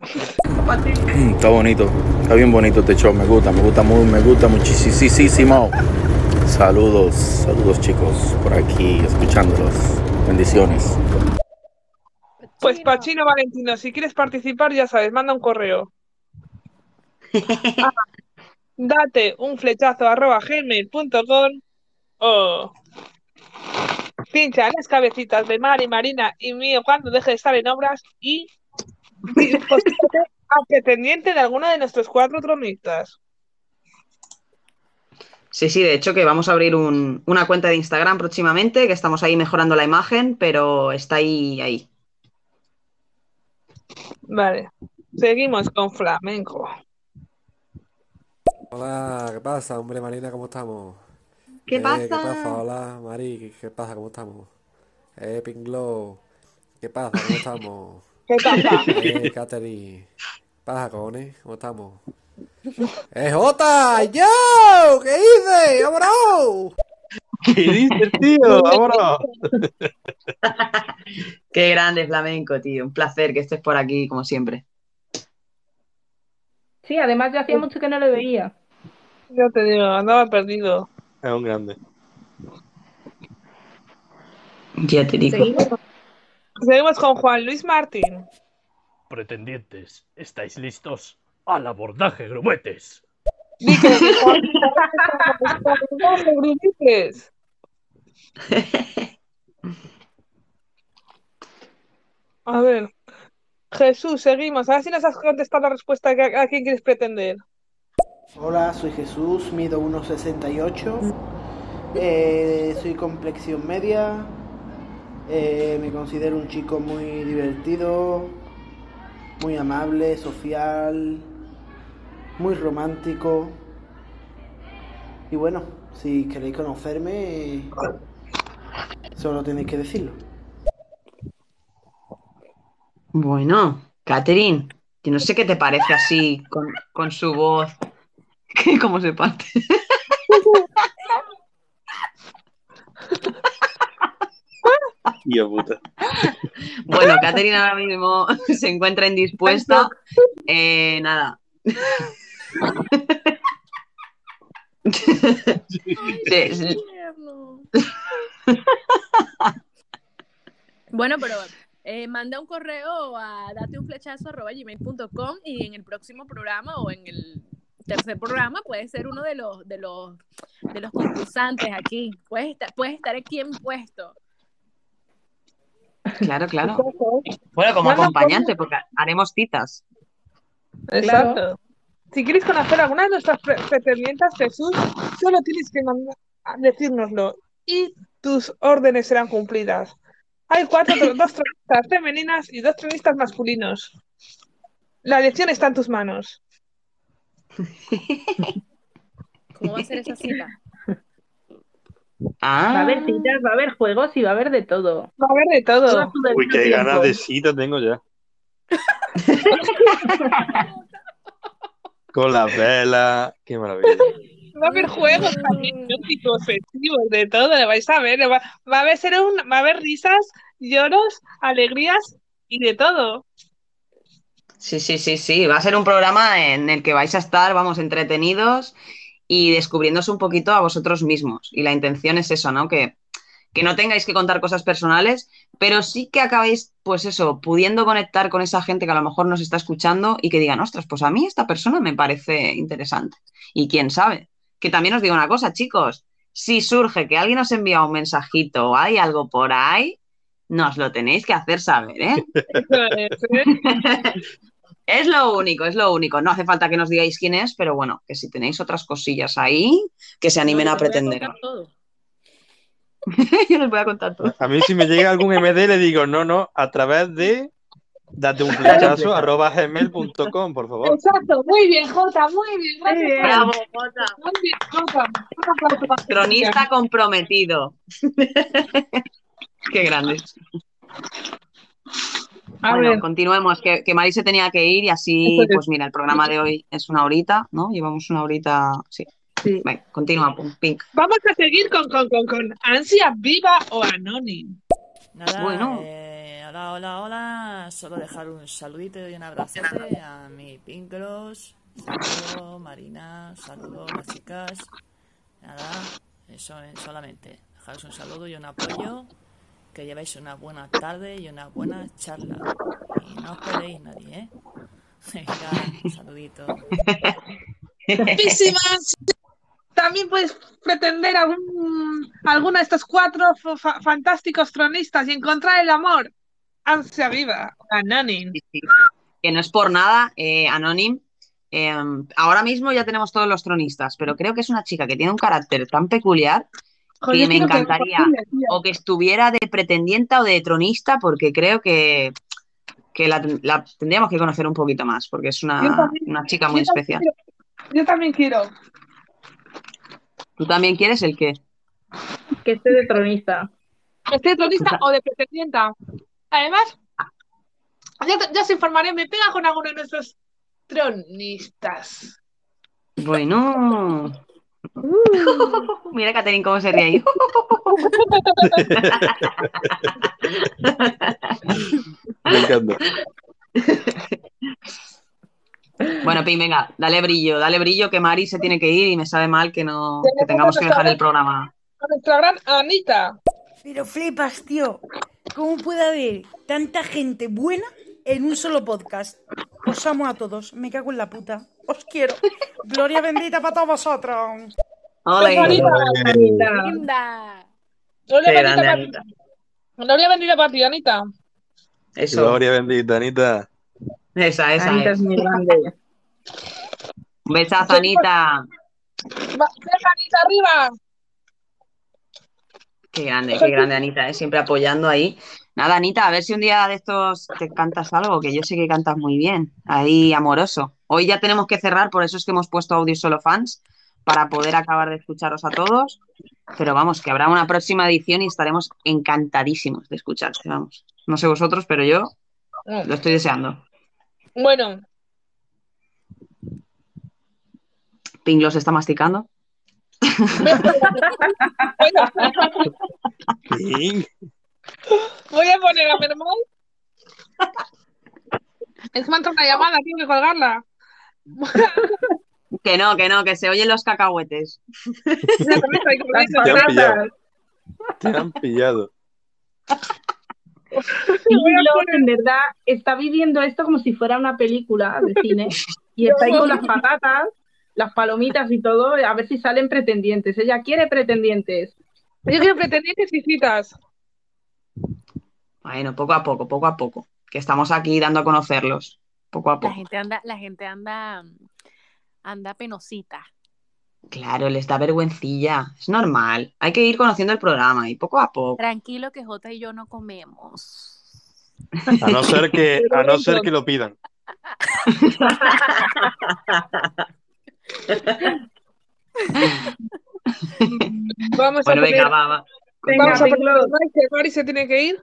Está bonito, está bien bonito este show, me gusta, me gusta muy, me gusta muchísimo. Saludos, saludos chicos, por aquí escuchándolos. Bendiciones. Pues Pachino Valentino, si quieres participar, ya sabes, manda un correo. date un flechazo arroba gmail.com o pincha las cabecitas de Mari, Marina y mío cuando deje de estar en obras y a pretendiente de alguno de nuestros cuatro tronistas. Sí, sí, de hecho que vamos a abrir un- una cuenta de Instagram próximamente, que estamos ahí mejorando la imagen, pero está ahí, ahí. Vale, seguimos con flamenco. Hola, ¿qué pasa, hombre, Marina? ¿Cómo estamos? ¿Qué Eh, pasa? ¿Qué pasa? Hola, Mari, ¿qué- ¿qué pasa? ¿Cómo estamos? Eh, Pinglo, ¿qué pasa? ¿Cómo estamos? ¿Qué pasa? Eh, Katherine, ¿qué pasa, cojones? ¿Cómo estamos? ¡Eh, Jota! ¡Yo! ¿Qué dices? ¡Vámonos! ¿Qué dices, tío? Vámonos. Qué grande flamenco, tío. Un placer que estés por aquí, como siempre. Sí, además yo hacía mucho que no lo veía. Ya te digo, andaba perdido. Es un grande. Ya te digo. Seguimos, seguimos con Juan Luis Martín. Pretendientes, ¿estáis listos? ¡Al abordaje, grumetes! A ver, Jesús, seguimos. A ver si nos has contestado la respuesta a, a quién quieres pretender. Hola, soy Jesús, mido 1,68. eh, soy complexión media. eh, me considero un chico muy divertido, muy amable, social, muy romántico. Y bueno, si queréis conocerme, solo tenéis que decirlo. Bueno, Catherine, yo no sé qué te parece así, con, con su voz, que cómo se parte. Tío puta. Bueno, Catherine ahora mismo se encuentra indispuesta. Eh, nada. Sí, sí. Bueno, pero eh, manda un correo a dateunflechazo.gmail.com y en el próximo programa o en el tercer programa puedes ser uno de los de los de los concursantes aquí. Puedes estar, puedes estar aquí en puesto. Claro, claro. Bueno, como acompañante, porque haremos citas. Exacto. Si quieres conocer alguna de nuestras pre- pretendientes, Jesús, solo tienes que mandar- decírnoslo y tus órdenes serán cumplidas. Hay cuatro, tro- dos tronistas femeninas y dos tronistas masculinos. La elección está en tus manos. ¿Cómo va a ser esa cita? Ah. Va a haber citas, va a haber juegos y va a haber de todo. Va a haber de todo. Uy, qué ganas de cita tengo ya. Con las velas. Qué maravilla. Va a haber juegos también, eróticos, festivos, de todo, lo vais a ver. Va, va a haber ser un, va a haber risas, lloros, alegrías y de todo. Sí, sí, sí, sí. Va a ser un programa en el que vais a estar, vamos, entretenidos y descubriéndose un poquito a vosotros mismos. Y la intención es eso, ¿no? Que, que no tengáis que contar cosas personales, pero sí que acabéis, pues eso, pudiendo conectar con esa gente que a lo mejor nos está escuchando y que digan, ostras, pues a mí esta persona me parece interesante. Y quién sabe. Que también os digo una cosa, chicos, si surge que alguien os envía un mensajito o hay algo por ahí, nos lo tenéis que hacer saber, ¿eh? Es lo único, es lo único. No hace falta que nos digáis quién es, pero bueno, que si tenéis otras cosillas ahí, que se animen a pretender. Yo les voy a contar todo. A mí si me llega algún MD le digo, no, no, a través de date un flechazo arroba gmail.com, por favor. Exacto, muy bien, Jota, muy bien. Gracias. bien. por- Bravo, Muy bien, Jota. Cronista comprometido. Qué grandes. A bueno, ver. continuemos, que, que Mari se tenía que ir y así, es. pues mira, el programa de hoy es una horita, ¿no? Llevamos una horita, sí. Venga, continúa, Pink. Vamos a seguir con, con, con, con ansia viva o anónimo. Nada, Bueno. eh, hola, hola, hola. Solo dejar un saludito y un abrazote a mi Pinklos. Saludos, Marina. Saludos, las chicas. Nada, eso es solamente. Dejaros un saludo y un apoyo. Que llevéis una buena tarde y una buena charla. Y no os peleéis nadie, ¿eh? Venga, un saludito. Guapísimas. También puedes pretender algún, alguno de estos cuatro fa- fantásticos tronistas y encontrar el amor. Ansia viva, Anonym. Que no es por nada, eh, Anonym. eh, ahora mismo ya tenemos todos los tronistas, pero creo que es una chica que tiene un carácter tan peculiar Joder, que me que- encantaría posible, o que estuviera de pretendienta o de tronista, porque creo que, que la, la tendríamos que conocer un poquito más, porque es una, también- una chica muy yo especial. quiero- Yo también quiero. ¿Tú también quieres el qué? Que esté de tronista. Que esté de tronista o de pretendienta. Además, ya, ya se informaré, me pega con alguno de nuestros tronistas. Bueno. Mira, Catherine, cómo se ríe ahí. Me encanta. Bueno, Pin, venga, dale brillo, dale brillo, que Mari se tiene que ir y me sabe mal que no que tengamos que dejar el programa. A nuestra gran Anita. Pero flipas, tío. ¿Cómo puede haber tanta gente buena en un solo podcast? Os amo a todos. Me cago en la puta. Os quiero. Gloria bendita para todos vosotros. Ole. Anita. Linda. Gloria bendita para- Anita. Gloria bendita para ti, Anita. Eso, Gloria bendita, Anita. esa, esa Anita es. es muy grande. Un besazo, Anita. Anita, arriba. Qué grande, qué grande, Anita, ¿eh? siempre apoyando ahí. Nada, Anita, a ver si un día de estos te cantas algo, que yo sé que cantas muy bien, ahí amoroso. Hoy ya tenemos que cerrar, por eso es que hemos puesto audio solo fans, para poder acabar de escucharos a todos. Pero vamos, que habrá una próxima edición y estaremos encantadísimos de escucharte, vamos. No sé vosotros, pero yo lo estoy deseando. Bueno, Pinglos está masticando. Ping. voy a poner a Mermón. Es que me una llamada, tengo que colgarla. Que no, que no, que se oyen los cacahuetes. Te han pillado. Te han pillado. Y Lord, en verdad, está viviendo esto como si fuera una película de cine. Y está ahí con las patatas, las palomitas y todo, a ver si salen pretendientes. Ella quiere pretendientes. Yo quiero pretendientes y citas. Bueno, poco a poco, poco a poco. Que estamos aquí dando a conocerlos. Poco a La poco. gente anda, la gente anda, anda penosita. Claro, les da vergüencilla. Es normal. Hay que ir conociendo el programa y poco a poco. Tranquilo que Jota y yo no comemos. A no ser que, a no ser que lo pidan. Vamos Bueno, a venga, va, va. vamos a Venga, a Mari se tiene que ir.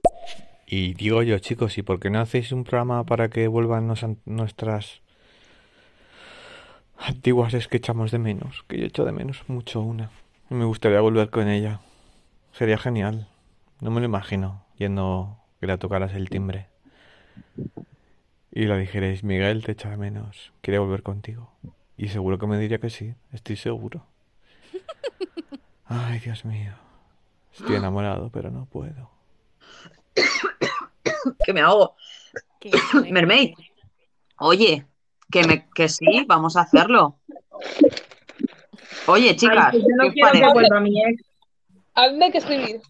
Y digo yo, chicos, ¿y por qué no hacéis un programa para que vuelvan nos- nuestras antiguas es que echamos de menos? Que yo echo de menos mucho una. Me gustaría volver con ella. Sería genial. No me lo imagino yendo que la tocaras el timbre. Y le dijerais, Miguel, te echa de menos. Quiere volver contigo. Y seguro que me diría que sí. Estoy seguro. Ay, Dios mío. Estoy enamorado, pero no puedo. Que me ahogo. Que- Mermaid. Oye, que, me, que sí, vamos a hacerlo. Oye, chicas, Ay, pues yo no ¿qué os quiero que parece? vuelva mi ex. ¿A dónde hay que escribir?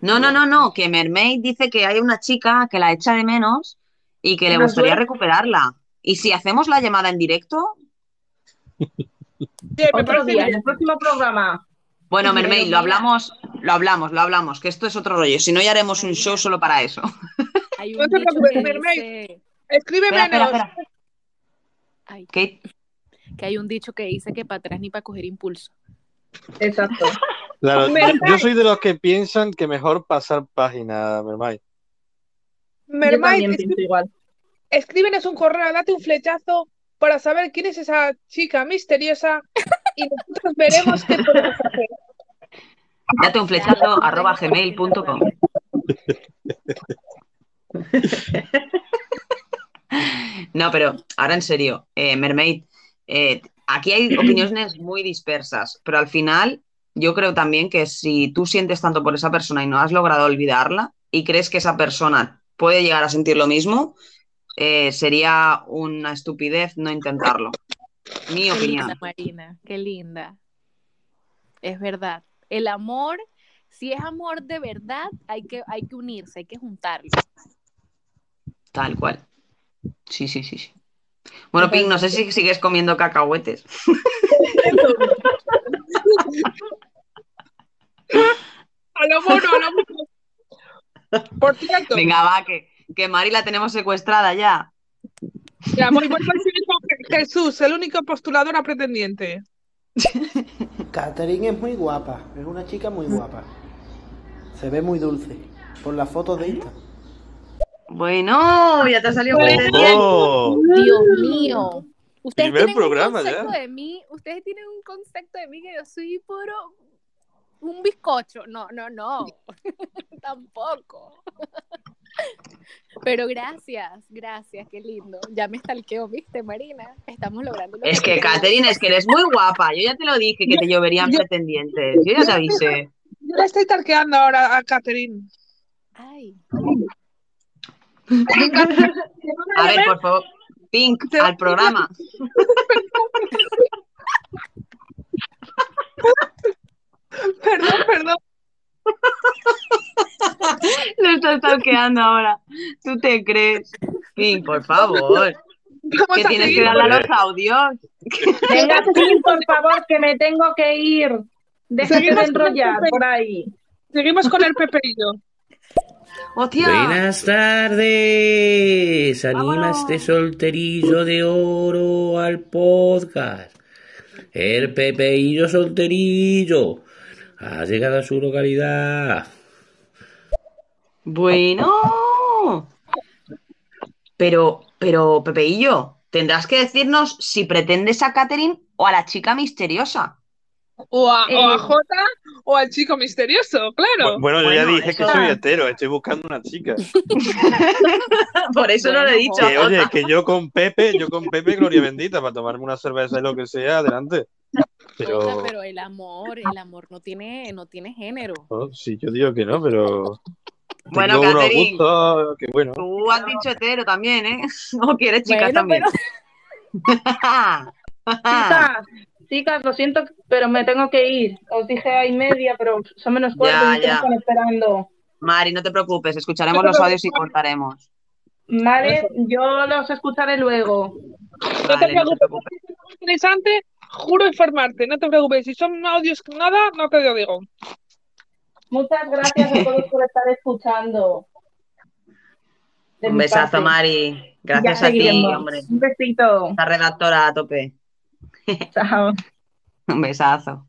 No, no, no, no, que Mermaid dice que hay una chica que la echa de menos y que le ¿Una gustaría recuperarla. ¿Y si hacemos la llamada en directo? Sí, me Otro parece día, en bien. el próximo programa. Bueno, Mermaid, lo hablamos, lo hablamos, lo hablamos, que esto es otro rollo. Si no, ya haremos un show solo para eso. Hay No un te preocupes, Mermaid. dice, Escribe Espera, espera, menos. espera. ay, Kate, que hay un dicho que dice que para atrás ni para coger impulso. Exacto. Claro, yo, soy de los que piensan que mejor pasar página, Mermaid, escri- pienso igual. escríbenos un correo, date un flechazo para saber quién es esa chica misteriosa y nosotros veremos qué podemos hacer. date un flechazo arroba gmail.com. No, pero ahora en serio, eh, Mermaid, eh, aquí hay opiniones muy dispersas, pero al final yo creo también que si tú sientes tanto por esa persona y no has logrado olvidarla y crees que esa persona puede llegar a sentir lo mismo, eh, sería una estupidez no intentarlo. Mi Qué opinión. linda, Marina, qué linda. Es verdad. El amor, si es amor de verdad, hay que, hay que unirse, hay que juntarlo. Tal cual. Sí, sí, sí, sí. Bueno, Pink, no sé si sigues comiendo cacahuetes. A lo mono, a lo mono. Por cierto, Venga, va, que, que Mari la tenemos secuestrada ya. Ya, mismo, Jesús, el único postulador a pretendiente. Catherine es muy guapa, es una chica muy guapa. Se ve muy dulce. Por las fotos de Insta. Bueno, ya te ha salido pretendiente. Oh. Dios mío. Ustedes Primer tienen programa un ya. concepto de mí, ustedes tienen un concepto de mí que yo soy puro un bizcocho. No, no, no. Tampoco. Pero gracias, gracias, qué lindo. Ya me stalkeó, ¿viste, Marina? Estamos logrando lo Es que, queremos. Catherine, es que eres muy guapa. Yo ya te lo dije que te lloverían pretendientes. Yo ya te avisé. Yo le estoy tarqueando ahora a Catherine. Ay. A ver, por favor. Pink, al programa. Perdón, perdón. Lo estás stalkeando ahora. ¿Tú te crees? Pink, por favor. Que tienes que darle a los audios. Venga, sí, por favor, que me tengo que ir. Déjate Seguimos de con el enrollar por ahí. Seguimos con el pepeillo. ¡Hostia! Buenas tardes. Anima este solterillo de oro al podcast. El Pepeillo solterillo ha llegado a su localidad. Bueno. Pero, pero, Pepeillo, tendrás que decirnos si pretendes a Catherine o a la chica misteriosa. O a, o a Eh. Jota o al chico misterioso, claro. Bu- Bueno, yo ya Bueno, dije que soy hetero, estoy buscando una chica. Por eso no lo he dicho. Que oye, que yo con Pepe, yo con Pepe, gloria bendita, para tomarme una cerveza y lo que sea, adelante. Pero, el amor, el amor no tiene, no tiene género. no, sí, yo digo que no, pero Bueno, Catherine. gustos que bueno. Tú has dicho hetero también, ¿eh? O quieres chicas Bueno, también. Chicas, chicas, lo siento, pero me tengo que ir. Os dije ahí media, pero son menos cuarto Ya, y están esperando. Mari, no te preocupes, escucharemos los audios y cortaremos. Vale, yo los escucharé luego. No te no preocupes, interesante, juro informarte, no te preocupes. Si son audios que nada, no te lo digo. Muchas gracias a todos por estar escuchando. De Un besazo, parte. Mari. Gracias Ya a ti, hombre. Un besito. Esta redactora a tope. Chao. Un besazo.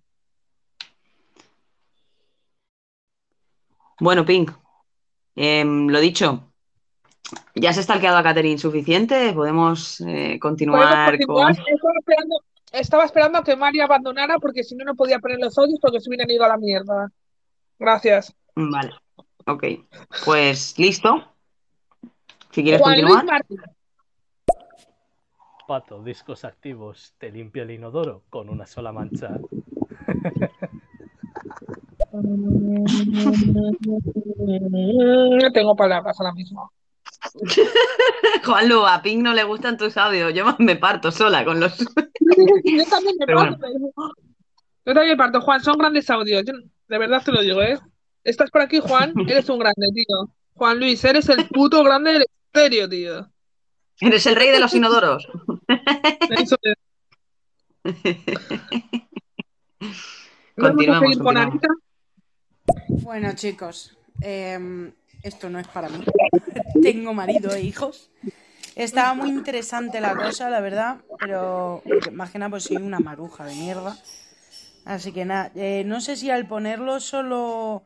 Bueno, Pink, em, lo dicho, ¿ya se está stalkeado a Catherine suficiente? ¿Podemos eh, continuar Podemos con...? esperando, estaba esperando a que María abandonara porque si no, no podía poner los audios porque se hubieran ido a la mierda. Gracias. Vale, ok. Pues listo. Si quieres Juan Luis continuar. Martín. Pato, discos activos, te limpia el inodoro con una sola mancha. No tengo palabras ahora mismo. Juanlu, a Pink no le gustan tus audios. Yo me parto sola con los... Yo también me Pero parto. Yo también me parto, Juan, son grandes audios. Yo- de verdad te lo digo, ¿eh? Estás por aquí, Juan, eres un grande, tío. Juan Luis, eres el puto grande del estéreo, tío. Eres el rey de los inodoros. Eso es. Vamos a con. Anita. Bueno, chicos, em, esto no es para mí. Tengo marido e hijos. Estaba muy interesante la cosa, la verdad, pero más que nada pues soy una maruja de mierda. Así que nada, eh, no sé si al ponerlo solo,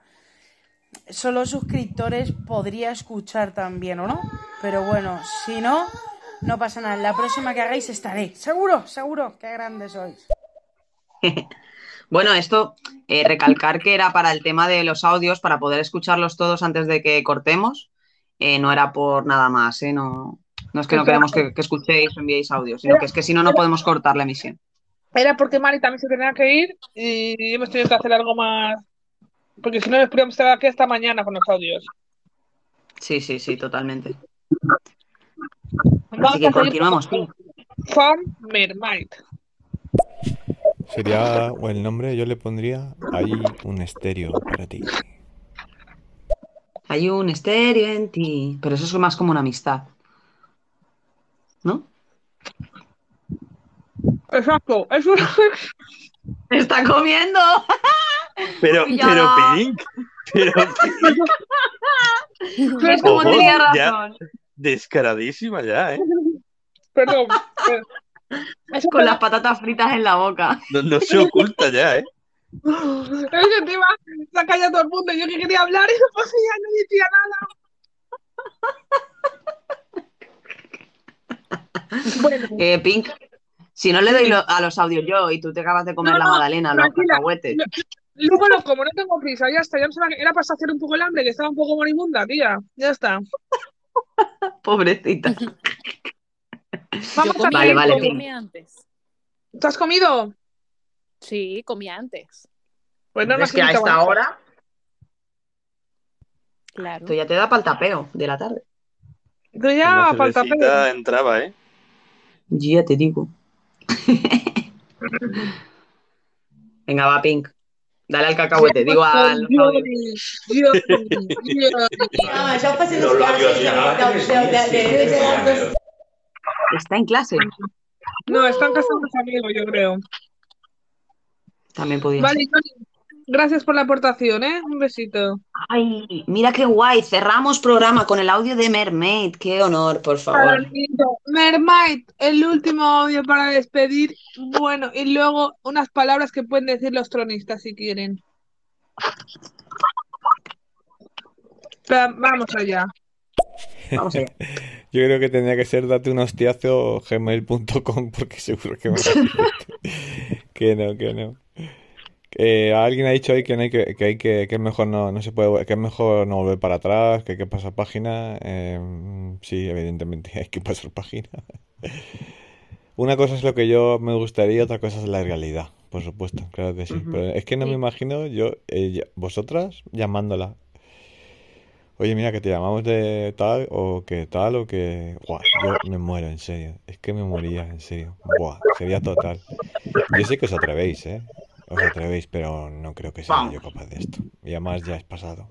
solo suscriptores podría escuchar también o no. Pero bueno, si no, no pasa nada. La próxima que hagáis estaré. Seguro, seguro. Qué grande sois. Bueno, esto, eh, recalcar que era para el tema de los audios, para poder escucharlos todos antes de que cortemos. Eh, no era por nada más, ¿eh? No, no es que no queremos que, que escuchéis o enviéis audios, sino que es que si no, no podemos cortar la emisión. Era porque Mari también se tenía que ir y hemos tenido que hacer algo más. Porque si no, nos podríamos estar aquí hasta mañana con los audios. Sí, sí, sí, totalmente. Así que continuamos. Fan Mermaid. Sería, o el nombre yo le pondría Hay un estéreo para ti. Hay un estéreo en ti. Pero eso es más como una amistad. ¿No? Exacto. Es un... ¡Está comiendo! Pero, Ya. pero Pink, pero Es como Ojo, tenía ya. razón. descaradísima ya, ¿eh? Perdón. Con las patatas fritas en la boca. No, no se oculta ya, ¿eh? Es que encima se ha callado todo el mundo. Yo que quería hablar y no podía, no decía nada. Bueno, Eh, Pink, si no le doy lo- a los audios yo y tú te acabas de comer No, la no, magdalena, los cacahuetes. luego lo como, no tengo prisa, ya está. Ya me- era para saciar un poco el hambre, que estaba un poco moribunda, tía. Ya está. Pobrecita. Vamos a Vale, vale, comí antes. ¿Tú has comido? Sí, comí antes. Pues no Es que a esta hora Claro. esto ya te da para el tapeo de la tarde. Tú ya Una falta cervecita entraba, ¿eh? Ya te digo. Venga, va, Pink. Dale al cacahuete, digo a los audios. Está en clase. No, están casando los amigos, yo creo. También podía Vale, ser. Gracias por la aportación, ¿eh? Un besito. Ay, mira qué guay. Cerramos programa con el audio de Mermaid. Qué honor, por favor. Mermaid, el último audio para despedir. Bueno, y luego unas palabras que pueden decir los tronistas si quieren. Va- Vamos allá. Vamos allá. Yo creo que tendría que ser date un hostiazo gmail.com porque seguro que me Que no, que no. Eh, alguien ha dicho ahí que no hay que, que hay que, que es mejor no, no se puede, que es mejor no volver para atrás, que hay que pasar página. Eh, sí, evidentemente hay que pasar página. Una cosa es lo que yo me gustaría, otra cosa es la realidad, por supuesto, claro que sí. Pero es que no me imagino yo, eh, vosotras llamándola. Oye, mira, que te llamamos de tal, o que tal, o que... Buah, yo me muero, en serio. Es que me moría, en serio. Buah, sería total. Yo sé que os atrevéis, ¿eh? Os atrevéis, pero no creo que sea yo capaz de esto. Y además ya es pasado.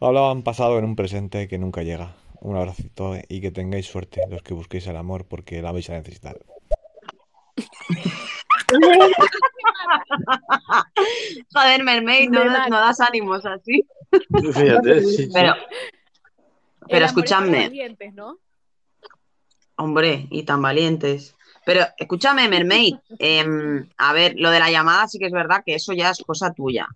Hablaban pasado en un presente que nunca llega. Un abracito y que tengáis suerte los que busquéis el amor porque la vais a necesitar. Joder, Mermaid, no, Mermaid. no das ánimos así. Fíjate, sí, sí. Pero, pero escúchame, hombre, y tan valientes. Pero escúchame, Mermaid. em, a ver, lo de la llamada sí que es verdad que eso ya es cosa tuya.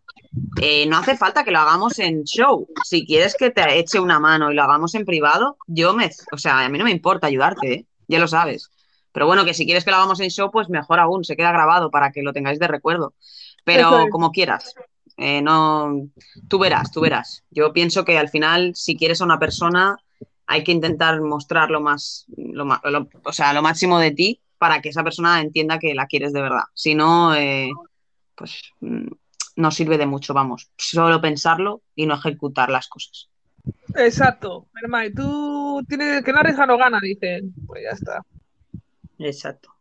Eh, no hace falta que lo hagamos en show. Si quieres que te eche una mano y lo hagamos en privado, yo me, o sea, a mí no me importa ayudarte, ¿eh? Ya lo sabes. Pero bueno, que si quieres que lo hagamos en show, pues mejor aún, se queda grabado para que lo tengáis de recuerdo. Pero es. como quieras. Eh, no, tú verás, tú verás. Yo pienso que al final, si quieres a una persona, hay que intentar mostrar lo más, lo lo- o sea, lo máximo de ti para que esa persona entienda que la quieres de verdad. Si no, eh, pues mm, no sirve de mucho, vamos. Solo pensarlo y no ejecutar las cosas. Exacto. Mermaid, tú tienes que no arriesga no gana, dicen. Pues ya está. Exacto.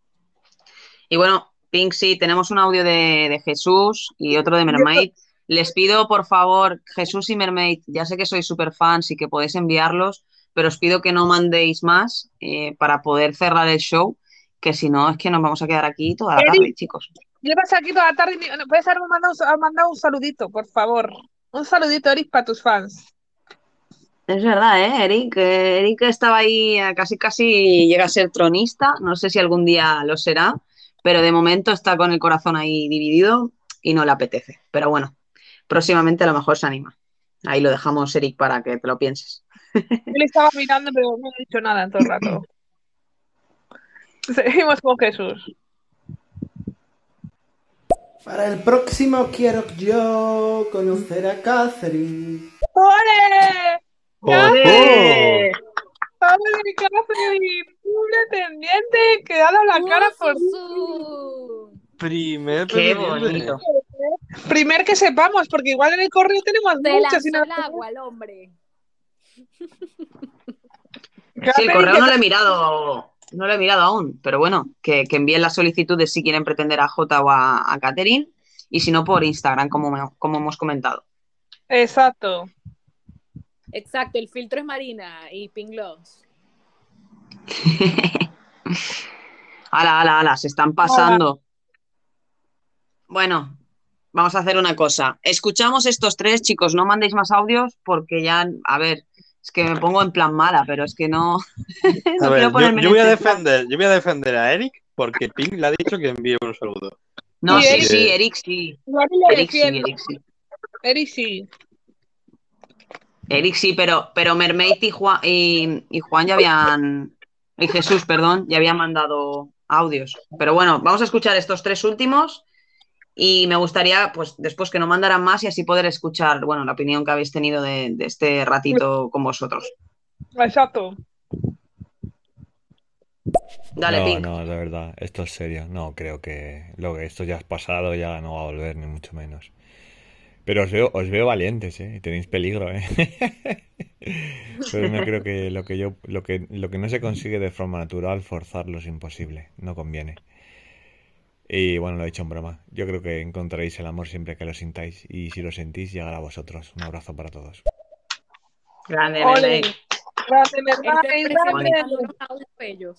Y bueno, Pink, sí, tenemos un audio de, de Jesús y otro de Mermaid. Les pido, por favor, Jesús y Mermaid, ya sé que sois súper fans y que podéis enviarlos, pero os pido que no mandéis más eh, para poder cerrar el show, que si no es que nos vamos a quedar aquí toda la tarde, chicos. Llevas aquí toda la tarde. Puedes haberme mandado, un- mandado un saludito, por favor. Un saludito, Eric, para tus fans. Es verdad, ¿eh? Eric, Eric estaba ahí, eh, casi casi llega a ser tronista, no sé si algún día lo será, pero de momento está con el corazón ahí dividido y no le apetece. Pero bueno, próximamente a lo mejor se anima. Ahí lo dejamos, Eric, para que te lo pienses. Yo le estaba mirando, pero no he dicho nada en todo el rato. Seguimos con Jesús. Para el próximo quiero yo conocer a Catherine. ¡Ole! ¡Ole! ¡Ole, Catherine! Pretendiente que ha dado la cara por Primer Qué bonito. Primer que sepamos, porque igual en el correo tenemos Se lanzó no- al agua el hombre. Sí, el correo no lo he mirado. no lo he mirado aún, pero bueno, que, que envíen las solicitudes si quieren pretender a Jota o a, a Catherine, y si no por Instagram, como, me- como hemos comentado. Exacto. Exacto, el filtro es Marina y Pink Gloss. Ala, ala, ala, se están pasando. Bueno, vamos a hacer una cosa. Escuchamos estos tres, chicos, no mandéis más audios porque ya, a ver, es que me pongo en plan mala, pero es que no, A no ver, quiero yo, ponerme en yo voy a este plan. defender, yo voy a defender a Eric porque Pink le ha dicho que envíe un saludo. No, sí, Eric- sí, Eric sí. Eric sí. Eric sí. Eric sí. Eric sí, pero, pero Mermaid y Juan, y, y Juan ya habían, y Jesús, perdón, ya habían mandado audios. Pero bueno, vamos a escuchar estos tres últimos y me gustaría, pues, después que no mandaran más y así poder escuchar, bueno, la opinión que habéis tenido de, de este ratito con vosotros. Exacto. Dale, no, Pink. no, la verdad, esto es serio. No, creo que lo que esto ya es pasado, ya no va a volver, ni mucho menos. Pero os veo, os veo valientes, ¿eh? Tenéis peligro, ¿eh? Pero no creo que lo que yo, lo que, lo que no se consigue de forma natural, forzarlo es imposible, no conviene. Y bueno, lo he dicho en broma. Yo creo que encontraréis el amor siempre que lo sintáis y si lo sentís, llegará a vosotros. Un abrazo para todos. Grande, Ole. Grande, Mermaid, presentando grande.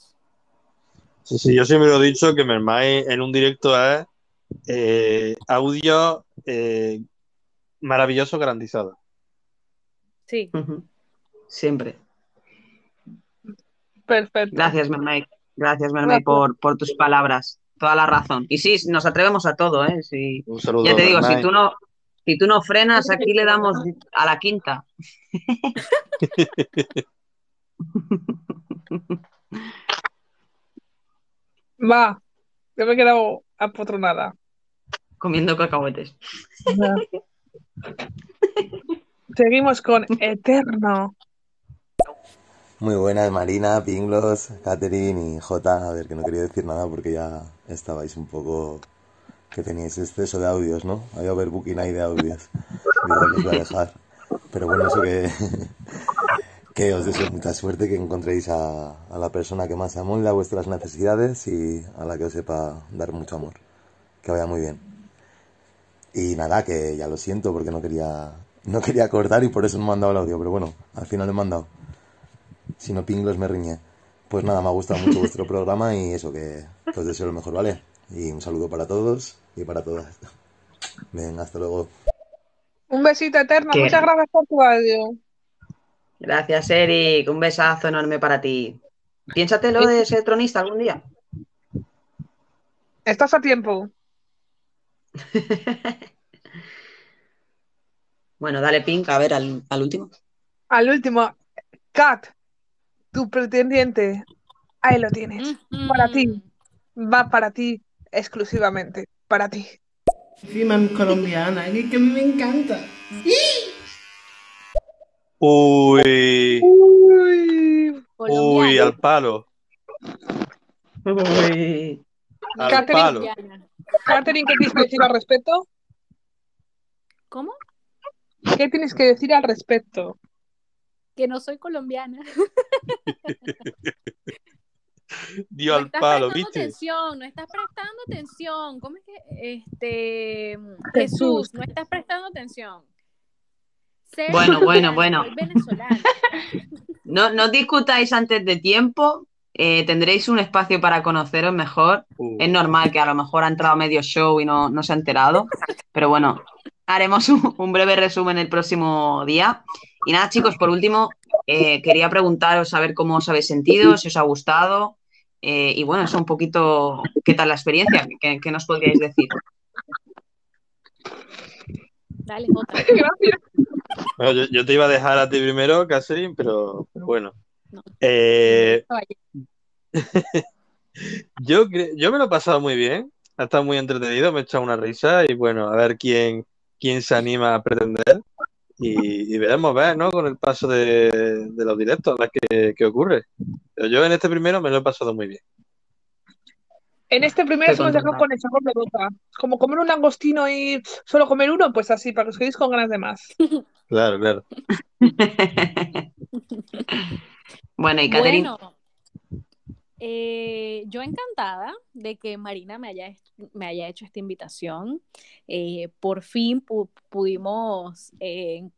Sí, sí, yo siempre lo he dicho que Mermaid en un directo es eh, audio eh, maravilloso garantizado. Sí. Ujú. Siempre. Perfecto. Gracias, Mermaid. Gracias, Mermaid, por, por tus palabras. Toda la razón. Y sí, nos atrevemos a todo, ¿eh? Sí. Un saludo, Ya te digo, si tú no, si tú no frenas, aquí le damos a la quinta. Va. Yo me he quedado apotronada. Comiendo cacahuetes. Seguimos con Eterno. Muy buenas, Marina, Pinglos, Catherine y Jota. A ver, que no quería decir nada porque ya estabais un poco. que teníais exceso de audios, ¿no? Había overbooking ahí de audios. Digo, los voy a dejar. Pero bueno, eso que. que os deseo mucha suerte, que encontréis a, a la persona que más amole a vuestras necesidades y a la que os sepa dar mucho amor. Que vaya muy bien. Y nada, que ya lo siento porque no quería. no quería cortar y por eso no han mandado el audio, pero bueno, al final lo he mandado. Si no pinglos me riñe. Pues nada, me ha gustado mucho vuestro programa y eso, que, que os deseo lo mejor, ¿vale? Y un saludo para todos y para todas. Venga, hasta luego. Un besito eterno. Qué- Muchas gracias por tu audio. Gracias, Eric. Un besazo enorme para ti. Piénsatelo de ser tronista algún día. Estás a tiempo. Bueno, dale pink, a ver, al, al último. Al último, Kat, tu pretendiente. Ahí lo tienes. Para ti. Va para ti exclusivamente. Para ti. Es colombiana, y que a mí me encanta. Uy, Uy. uy, al palo. Uy. Al Catherine, palo. Catherine, ¿qué tienes que decir al respecto? ¿Cómo? ¿Qué tienes que decir al respecto? Que no soy colombiana. Dio No al estás palo, prestando ¿viste? atención, no estás prestando atención. ¿Cómo es que este Jesús. Jesús, no estás prestando atención? Bueno, bueno, bueno. soy venezolana. No, no discutáis antes de tiempo. Eh, tendréis un espacio para conoceros mejor. Uh. Es normal que a lo mejor ha entrado medio show y no, no se ha enterado. Pero bueno, haremos un, un breve resumen el próximo día. Y nada, chicos, por último, eh, quería preguntaros a ver cómo os habéis sentido, si os ha gustado. eh, y bueno, eso un poquito, ¿qué tal la experiencia? ¿Qué, qué nos podríais decir? Dale, Jota. Bueno, yo, yo te iba a dejar a ti primero, Catherine, pero, pero bueno. Eh, yo, yo me lo he pasado muy bien, ha estado muy entretenido, me he echado una risa y bueno, a ver quién, quién se anima a pretender y, y veremos, ver, ¿no? Con el paso de, de los directos, a ver qué, qué ocurre. Pero yo en este primero me lo he pasado muy bien. En este primero hemos dejado con el sabor de boca. Como comer un langostino y solo comer uno, pues así, para que os quedéis con ganas de más. Claro, claro. Bueno, y Catherine, Bueno, Eh, yo encantada de que Marina me haya, me haya hecho esta invitación. Eh, por fin pu- pudimos eh,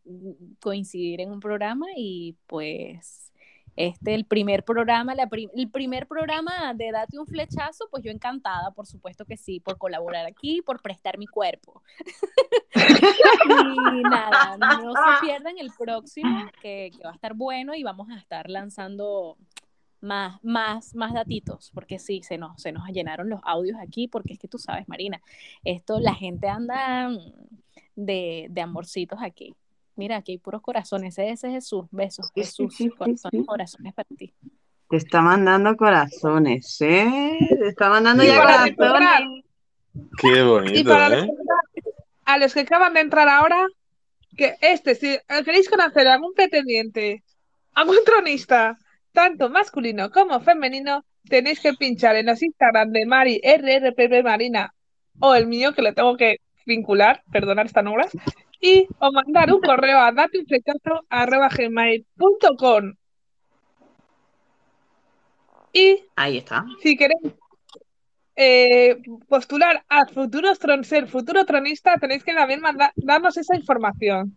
coincidir en un programa y pues este, el primer programa, la el primer programa de Date un flechazo, pues yo encantada, por supuesto que sí, por colaborar aquí, por prestar mi cuerpo. Y nada, no se pierdan el próximo, que, que va a estar bueno y vamos a estar lanzando más, más, más datitos, porque sí, se nos, se nos llenaron los audios aquí, porque es que tú sabes, Marina, esto, la gente anda de, de amorcitos aquí. Mira, aquí hay puros corazones, ese ese es Jesús, besos, sí, Jesús, sí, sí, corazones, sí. corazones para ti. Te está mandando corazones, ¿eh? Te está mandando Qué ya recordar, corazones. Qué y bonito, para ¿eh? a los que acaban de entrar ahora, que este, si queréis conocer a algún pretendiente, algún tronista, tanto masculino como femenino, tenéis que pinchar en los Instagram de Mari RRPP Marina o el mío, que le tengo que vincular, perdonar esta nublas, y o mandar un correo a dateunflechazo@gmail.com. Y Ahí está. si queréis eh, postular a futuros tron ser futuro tronista, tenéis que también manda- darnos esa información.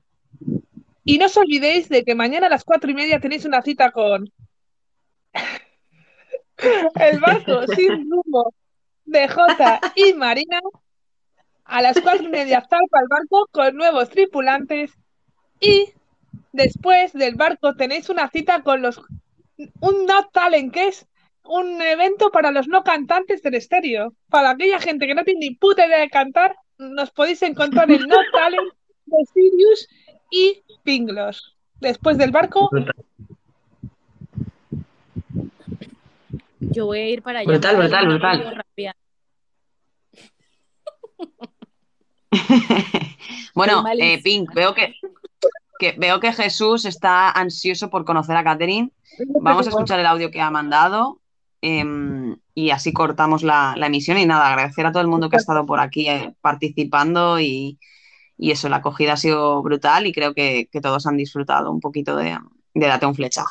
Y no os olvidéis de que mañana a las cuatro y media tenéis una cita con el barco sin rumbo de Jota y Marina. A las cuatro y media zarpa el barco con nuevos tripulantes y después del barco tenéis una cita con los un No Talent, que es un evento para los no cantantes del estéreo. Para aquella gente que no tiene ni puta idea de cantar, nos podéis encontrar en No Talent de Sirius y Pinglos. Después del barco, Yo voy a ir para allá. Brutal, para brutal, brutal. Bueno, eh. Pink, veo que, que veo que Jesús está ansioso por conocer a Catherine. Vamos a escuchar el audio que ha mandado em, y así cortamos la, la emisión. Y nada, agradecer a todo el mundo que ha estado por aquí eh, participando y, y eso, la acogida ha sido brutal y creo que, que todos han disfrutado un poquito de, de Date un flechazo.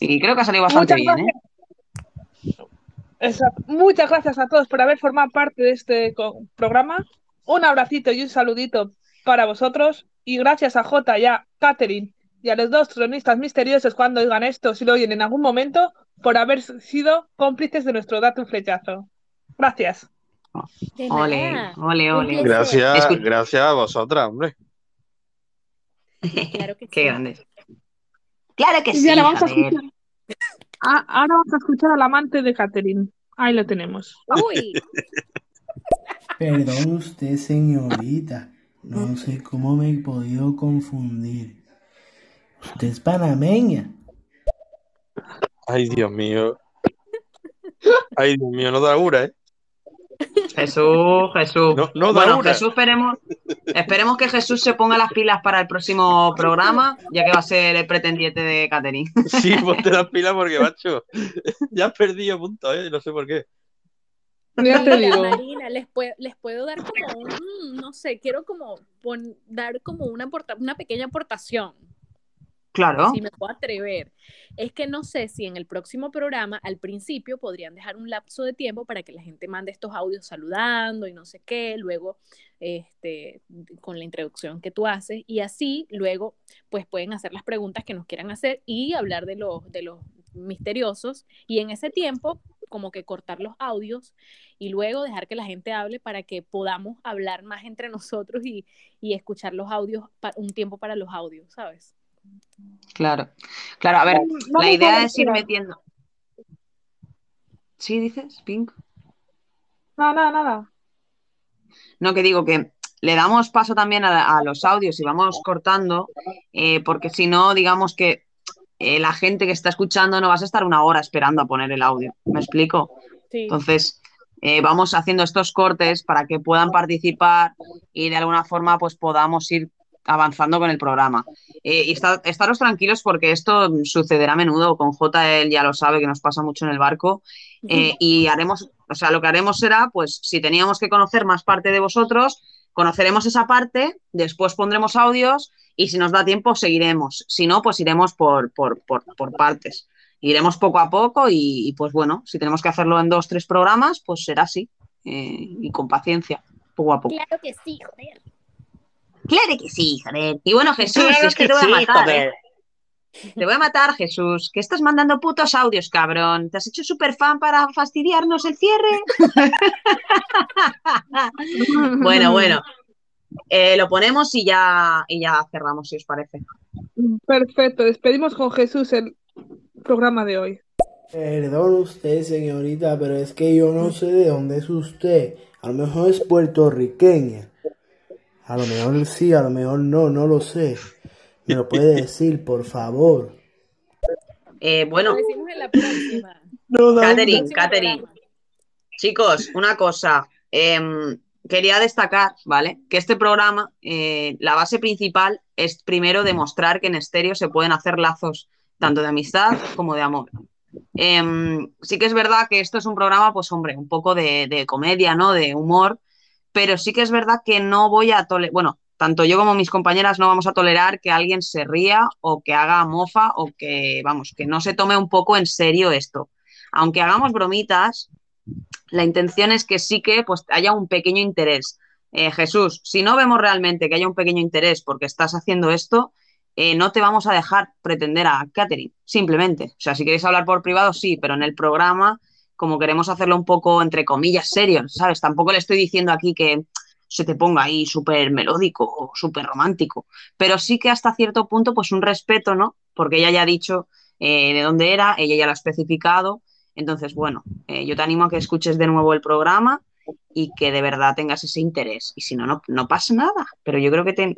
Y creo que ha salido bastante Muchas bien, ¿eh? Exacto. Muchas gracias a todos por haber formado parte de este programa. Un abracito y un saludito para vosotros. Y gracias a Jota y a Catherine y a los dos tronistas misteriosos cuando oigan esto, si lo oyen en algún momento, por haber sido cómplices de nuestro dato flechazo. Gracias. Ole, ole, ole. Gracias, gracias a vosotras, hombre. Claro que Qué sí. grandes. Claro que Y sí, ahora vamos a escuchar. Ah, ahora vamos a escuchar al amante de Catherine. Ahí lo tenemos. Uy, Perdón usted, señorita. No sé cómo me he podido confundir. Usted es panameña. Ay, Dios mío. Ay, Dios mío, no da ura, ¿eh? Jesús, Jesús. No, no da bueno, una. Jesús, esperemos, esperemos que Jesús se ponga las pilas para el próximo programa, ya que va a ser el pretendiente de Catherine. Sí, ponte las pilas porque, macho, ya has perdido puntos, ¿eh? No sé por qué. Mira. Marina, les puedo, les puedo dar como un, no sé, quiero como pon- dar como una, una pequeña aportación, Claro. si me puedo atrever. Es que no sé si en el próximo programa, al principio, podrían dejar un lapso de tiempo para que la gente mande estos audios saludando y no sé qué, luego, este, con la introducción que tú haces, y así, luego, pues pueden hacer las preguntas que nos quieran hacer y hablar de los, de los misteriosos, y en ese tiempo, como que cortar los audios y luego dejar que la gente hable para que podamos hablar más entre nosotros y, y escuchar los audios un tiempo para los audios, ¿sabes? Claro. Claro, a ver, Vamos la idea es ir metiendo. ¿Sí dices, Pink? Nada, nada, nada. No, que digo que le damos paso también a, a los audios y vamos cortando, eh, porque si no, digamos que eh, la gente que está escuchando no vas a estar una hora esperando a poner el audio. ¿Me explico? Sí. Entonces, eh, vamos haciendo estos cortes para que puedan participar y de alguna forma pues podamos ir avanzando con el programa. Eh, y esta- estaros tranquilos porque esto sucederá a menudo. Con J él ya lo sabe que nos pasa mucho en el barco. Eh, y haremos, o sea, lo que haremos será, pues, si teníamos que conocer más parte de vosotros, conoceremos esa parte, después pondremos audios y si nos da tiempo seguiremos. Si no, pues iremos por, por, por, por partes. iremos poco a poco y, y, pues bueno, si tenemos que hacerlo en dos, tres programas, pues será así eh, y con paciencia, poco a poco. Claro que sí, joder. Claro que sí, joder. Y bueno, Jesús, Claro es que, que te voy a matar. ¿eh? Te voy a matar, Jesús, que estás mandando putos audios, cabrón. ¿Te has hecho super fan para fastidiarnos el cierre? bueno, bueno. Eh, lo ponemos y ya, y ya cerramos, si os parece. Perfecto, despedimos con Jesús el programa de hoy. Perdón usted, señorita, pero es que yo no sé de dónde es usted. A lo mejor es puertorriqueña. A lo mejor sí, a lo mejor no, no lo sé. ¿Me lo puede decir, por favor? Eh, bueno, Lo decimos en la próxima. Catherine, Catherine. Chicos, una cosa. em, quería destacar, ¿vale? Que este programa, eh, la base principal es primero demostrar que en estéreo se pueden hacer lazos tanto de amistad como de amor. Em, sí que es verdad que esto es un programa, pues hombre, un poco de, de comedia, ¿no? De humor, pero sí que es verdad que no voy a tolerar, bueno, tanto yo como mis compañeras no vamos a tolerar que alguien se ría o que haga mofa o que, vamos, que no se tome un poco en serio esto. Aunque hagamos bromitas, la intención es que sí que pues, haya un pequeño interés. Eh, Jesús, si no vemos realmente que haya un pequeño interés porque estás haciendo esto, eh, no te vamos a dejar pretender a Catherine, simplemente. O sea, si queréis hablar por privado, sí, pero en el programa, como queremos hacerlo un poco, entre comillas, serio, ¿sabes? Tampoco le estoy diciendo aquí que se te ponga ahí súper melódico o súper romántico, pero sí que hasta cierto punto, pues un respeto, ¿no? Porque ella ya ha dicho eh, de dónde era, ella ya lo ha especificado. Entonces, bueno, eh, yo te animo a que escuches de nuevo el programa y que de verdad tengas ese interés. Y si no, no, no pasa nada. Pero yo creo que te,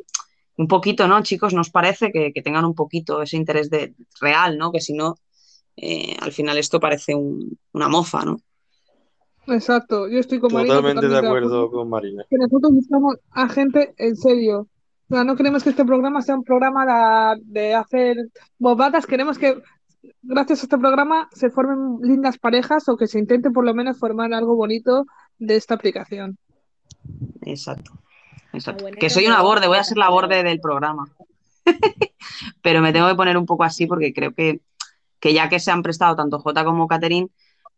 un poquito, ¿no, chicos? ¿Nos parece que, que tengan un poquito ese interés de, real, ¿no? Que si no, eh, al final esto parece un- una mofa, ¿no? Exacto, yo estoy con Marina Totalmente de acuerdo con Marina. que nosotros buscamos a gente en serio. O sea, no queremos que este programa sea un programa de, de hacer bobadas, queremos que gracias a este programa se formen lindas parejas o que se intente por lo menos formar algo bonito de esta aplicación. Exacto. Exacto. buena Que soy una borde, voy a ser la borde del programa. Pero me tengo que poner un poco así porque creo que, que ya que se han prestado tanto Jota como Catherine,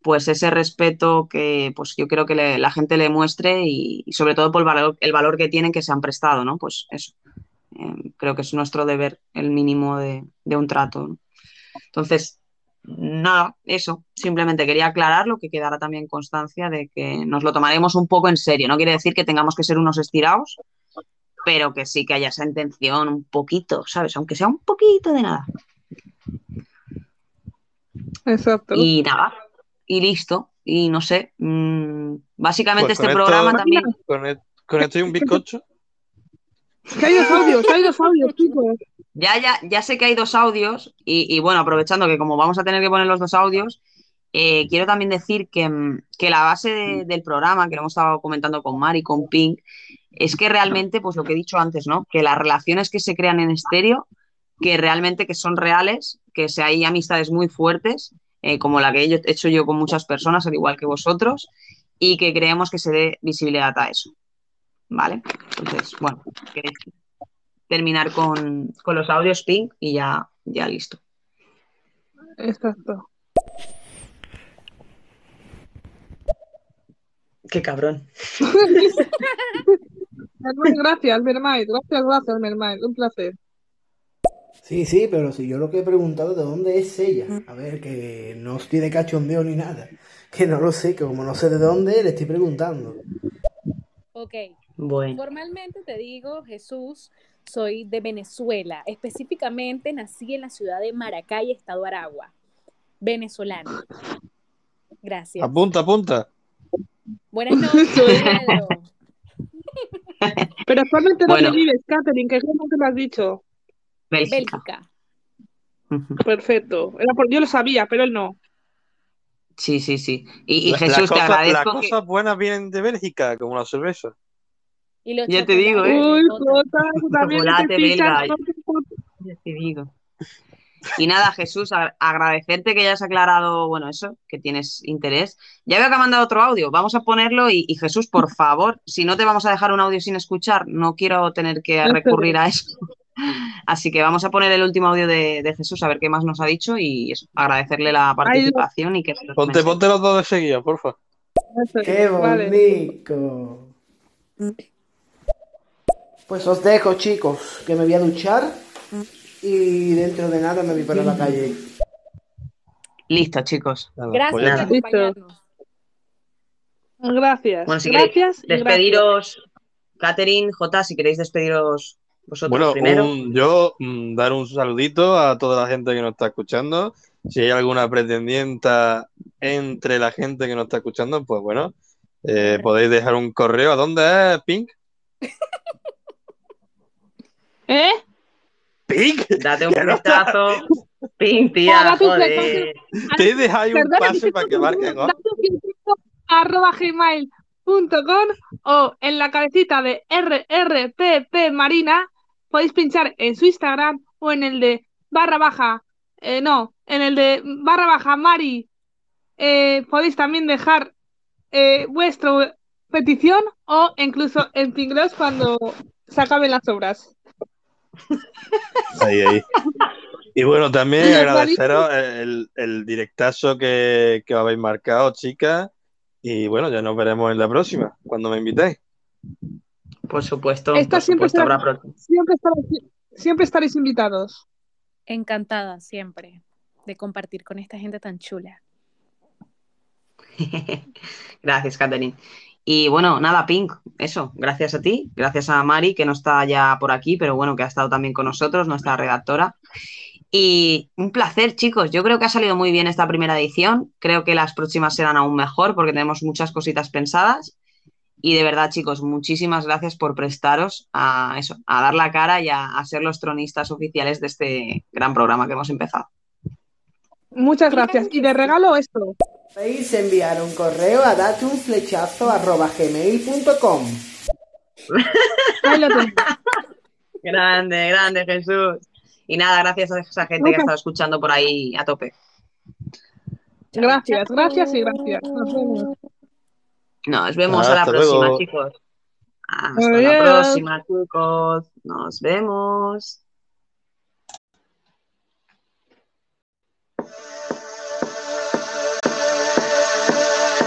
pues ese respeto que pues yo creo que la gente le muestre y, sobre todo por el valor, que tienen que se han prestado, ¿no? Pues eso. Eh, creo que es nuestro deber el mínimo de, un trato. Entonces, nada, eso. Simplemente quería aclararlo, que quedara también constancia de que nos lo tomaremos un poco en serio. No quiere decir que tengamos que ser unos estirados, pero que sí que haya esa intención un poquito, ¿sabes? Aunque sea un poquito de nada. Exacto. Y nada, y listo. Y no sé, mm, básicamente Pues este programa también. con, e- con esto y un bizcocho. Que hay dos audios, hay dos audios, chicos. Ya, ya, ya sé que hay dos audios y, y bueno, aprovechando que como vamos a tener que poner los dos audios, eh, quiero también decir que, mm, que la base de- del programa, que lo hemos estado comentando con Mari, con Pink, es que realmente, pues lo que he dicho antes, ¿no? Que las relaciones que se crean en estéreo, que realmente que son reales, que se hay amistades muy fuertes, eh, como la que he hecho yo con muchas personas, al igual que vosotros, y que creemos que se dé visibilidad a eso. ¿Vale? Entonces, bueno, queréis terminar con, con los audios Pink y ya, ya listo. Exacto. Qué cabrón. Gracias, Mermaid. Gracias, gracias, Mermaid. Un placer. Sí, sí, pero si yo lo que he preguntado de dónde es ella. A ver, que no de cachondeo ni nada. Que no lo sé, que como no sé de dónde, le estoy preguntando. Ok. Bueno. Formalmente te digo, Jesús, soy de Venezuela. Específicamente nací en la ciudad de Maracay, Estado Aragua. Venezolana. Gracias. Apunta, apunta. Buenas noches, Pedro. Pero actualmente ¿dónde Bueno. vives, Catherine? Que no te lo has dicho. Bélgica. Bélgica. Perfecto. Era por- Yo lo sabía, pero él no. Sí, sí, sí. Y, y La- Jesús, las te las agradezco que... cosas buenas vienen de Bélgica, como la cerveza. Y los Ya te digo, ¿eh? Uy, chocolates, Jota, también Chocolate te fichan. belga. Ya te digo. Y nada, Jesús, agradecerte que hayas aclarado, bueno, eso, que tienes interés. Ya veo que ha mandado otro audio, vamos a ponerlo y, y Jesús, por favor, si no te vamos a dejar un audio sin escuchar, no quiero tener que recurrir a eso. Así que vamos a poner el último audio de, de Jesús a ver qué más nos ha dicho y eso, agradecerle la participación y que Ponte, ponte los dos de seguida, porfa. ¡Qué bonito! Pues os dejo, chicos, que me voy a duchar y dentro de nada me voy para la calle. Listo, chicos. Gracias Pues. Gracias. Bueno, si gracias. queréis y gracias. despediros, Catherine, J, si queréis despediros vosotros Bueno, primero. un- yo mm, dar un saludito a toda la gente que nos está escuchando. Si hay alguna pretendienta entre la gente que nos está escuchando, pues bueno, eh, podéis dejar un correo. ¿A dónde es, Pink? ¿Eh? ¡Pink! Date un no vistazo. Pink, tía, joder. Te dejáis un pase para que marque gol. arroba gmail.com o en la cabecita de RRPP Marina podéis pinchar en su Instagram o en el de barra baja, eh, no, en el de barra baja Mari eh, podéis también dejar eh, vuestra petición o incluso en Pinglos cuando se acaben las obras. Ahí, ahí. Y bueno, también agradeceros el, el directazo que, que habéis marcado, chicas. Y bueno, ya nos veremos en la próxima, cuando me invitéis. Por supuesto, Esta por siempre, supuesto, habrá siempre, estaréis, siempre estaréis invitados. Encantada siempre de compartir con esta gente tan chula. Gracias, Catherine. Y bueno, nada, Pink, eso, gracias a ti, gracias a Mari, que no está ya por aquí, pero bueno, que ha estado también con nosotros, nuestra redactora. Y un placer, chicos. Yo creo que ha salido muy bien esta primera edición. Creo que las próximas serán aún mejor porque tenemos muchas cositas pensadas. Y de verdad, chicos, muchísimas gracias por prestaros a eso, a dar la cara y a, a ser los tronistas oficiales de este gran programa que hemos empezado. Muchas gracias. Y de regalo esto. Podéis enviar un correo a date un flechazo arroba gmail.com. Ahí lo tenéis. Grande, grande, Jesús. Y nada, gracias a esa gente que ha estado escuchando por ahí a tope. Gracias, gracias y gracias. Nos vemos. Nos vemos a la Hasta próxima, luego. chicos. Hasta la próxima, chicos. Nos vemos.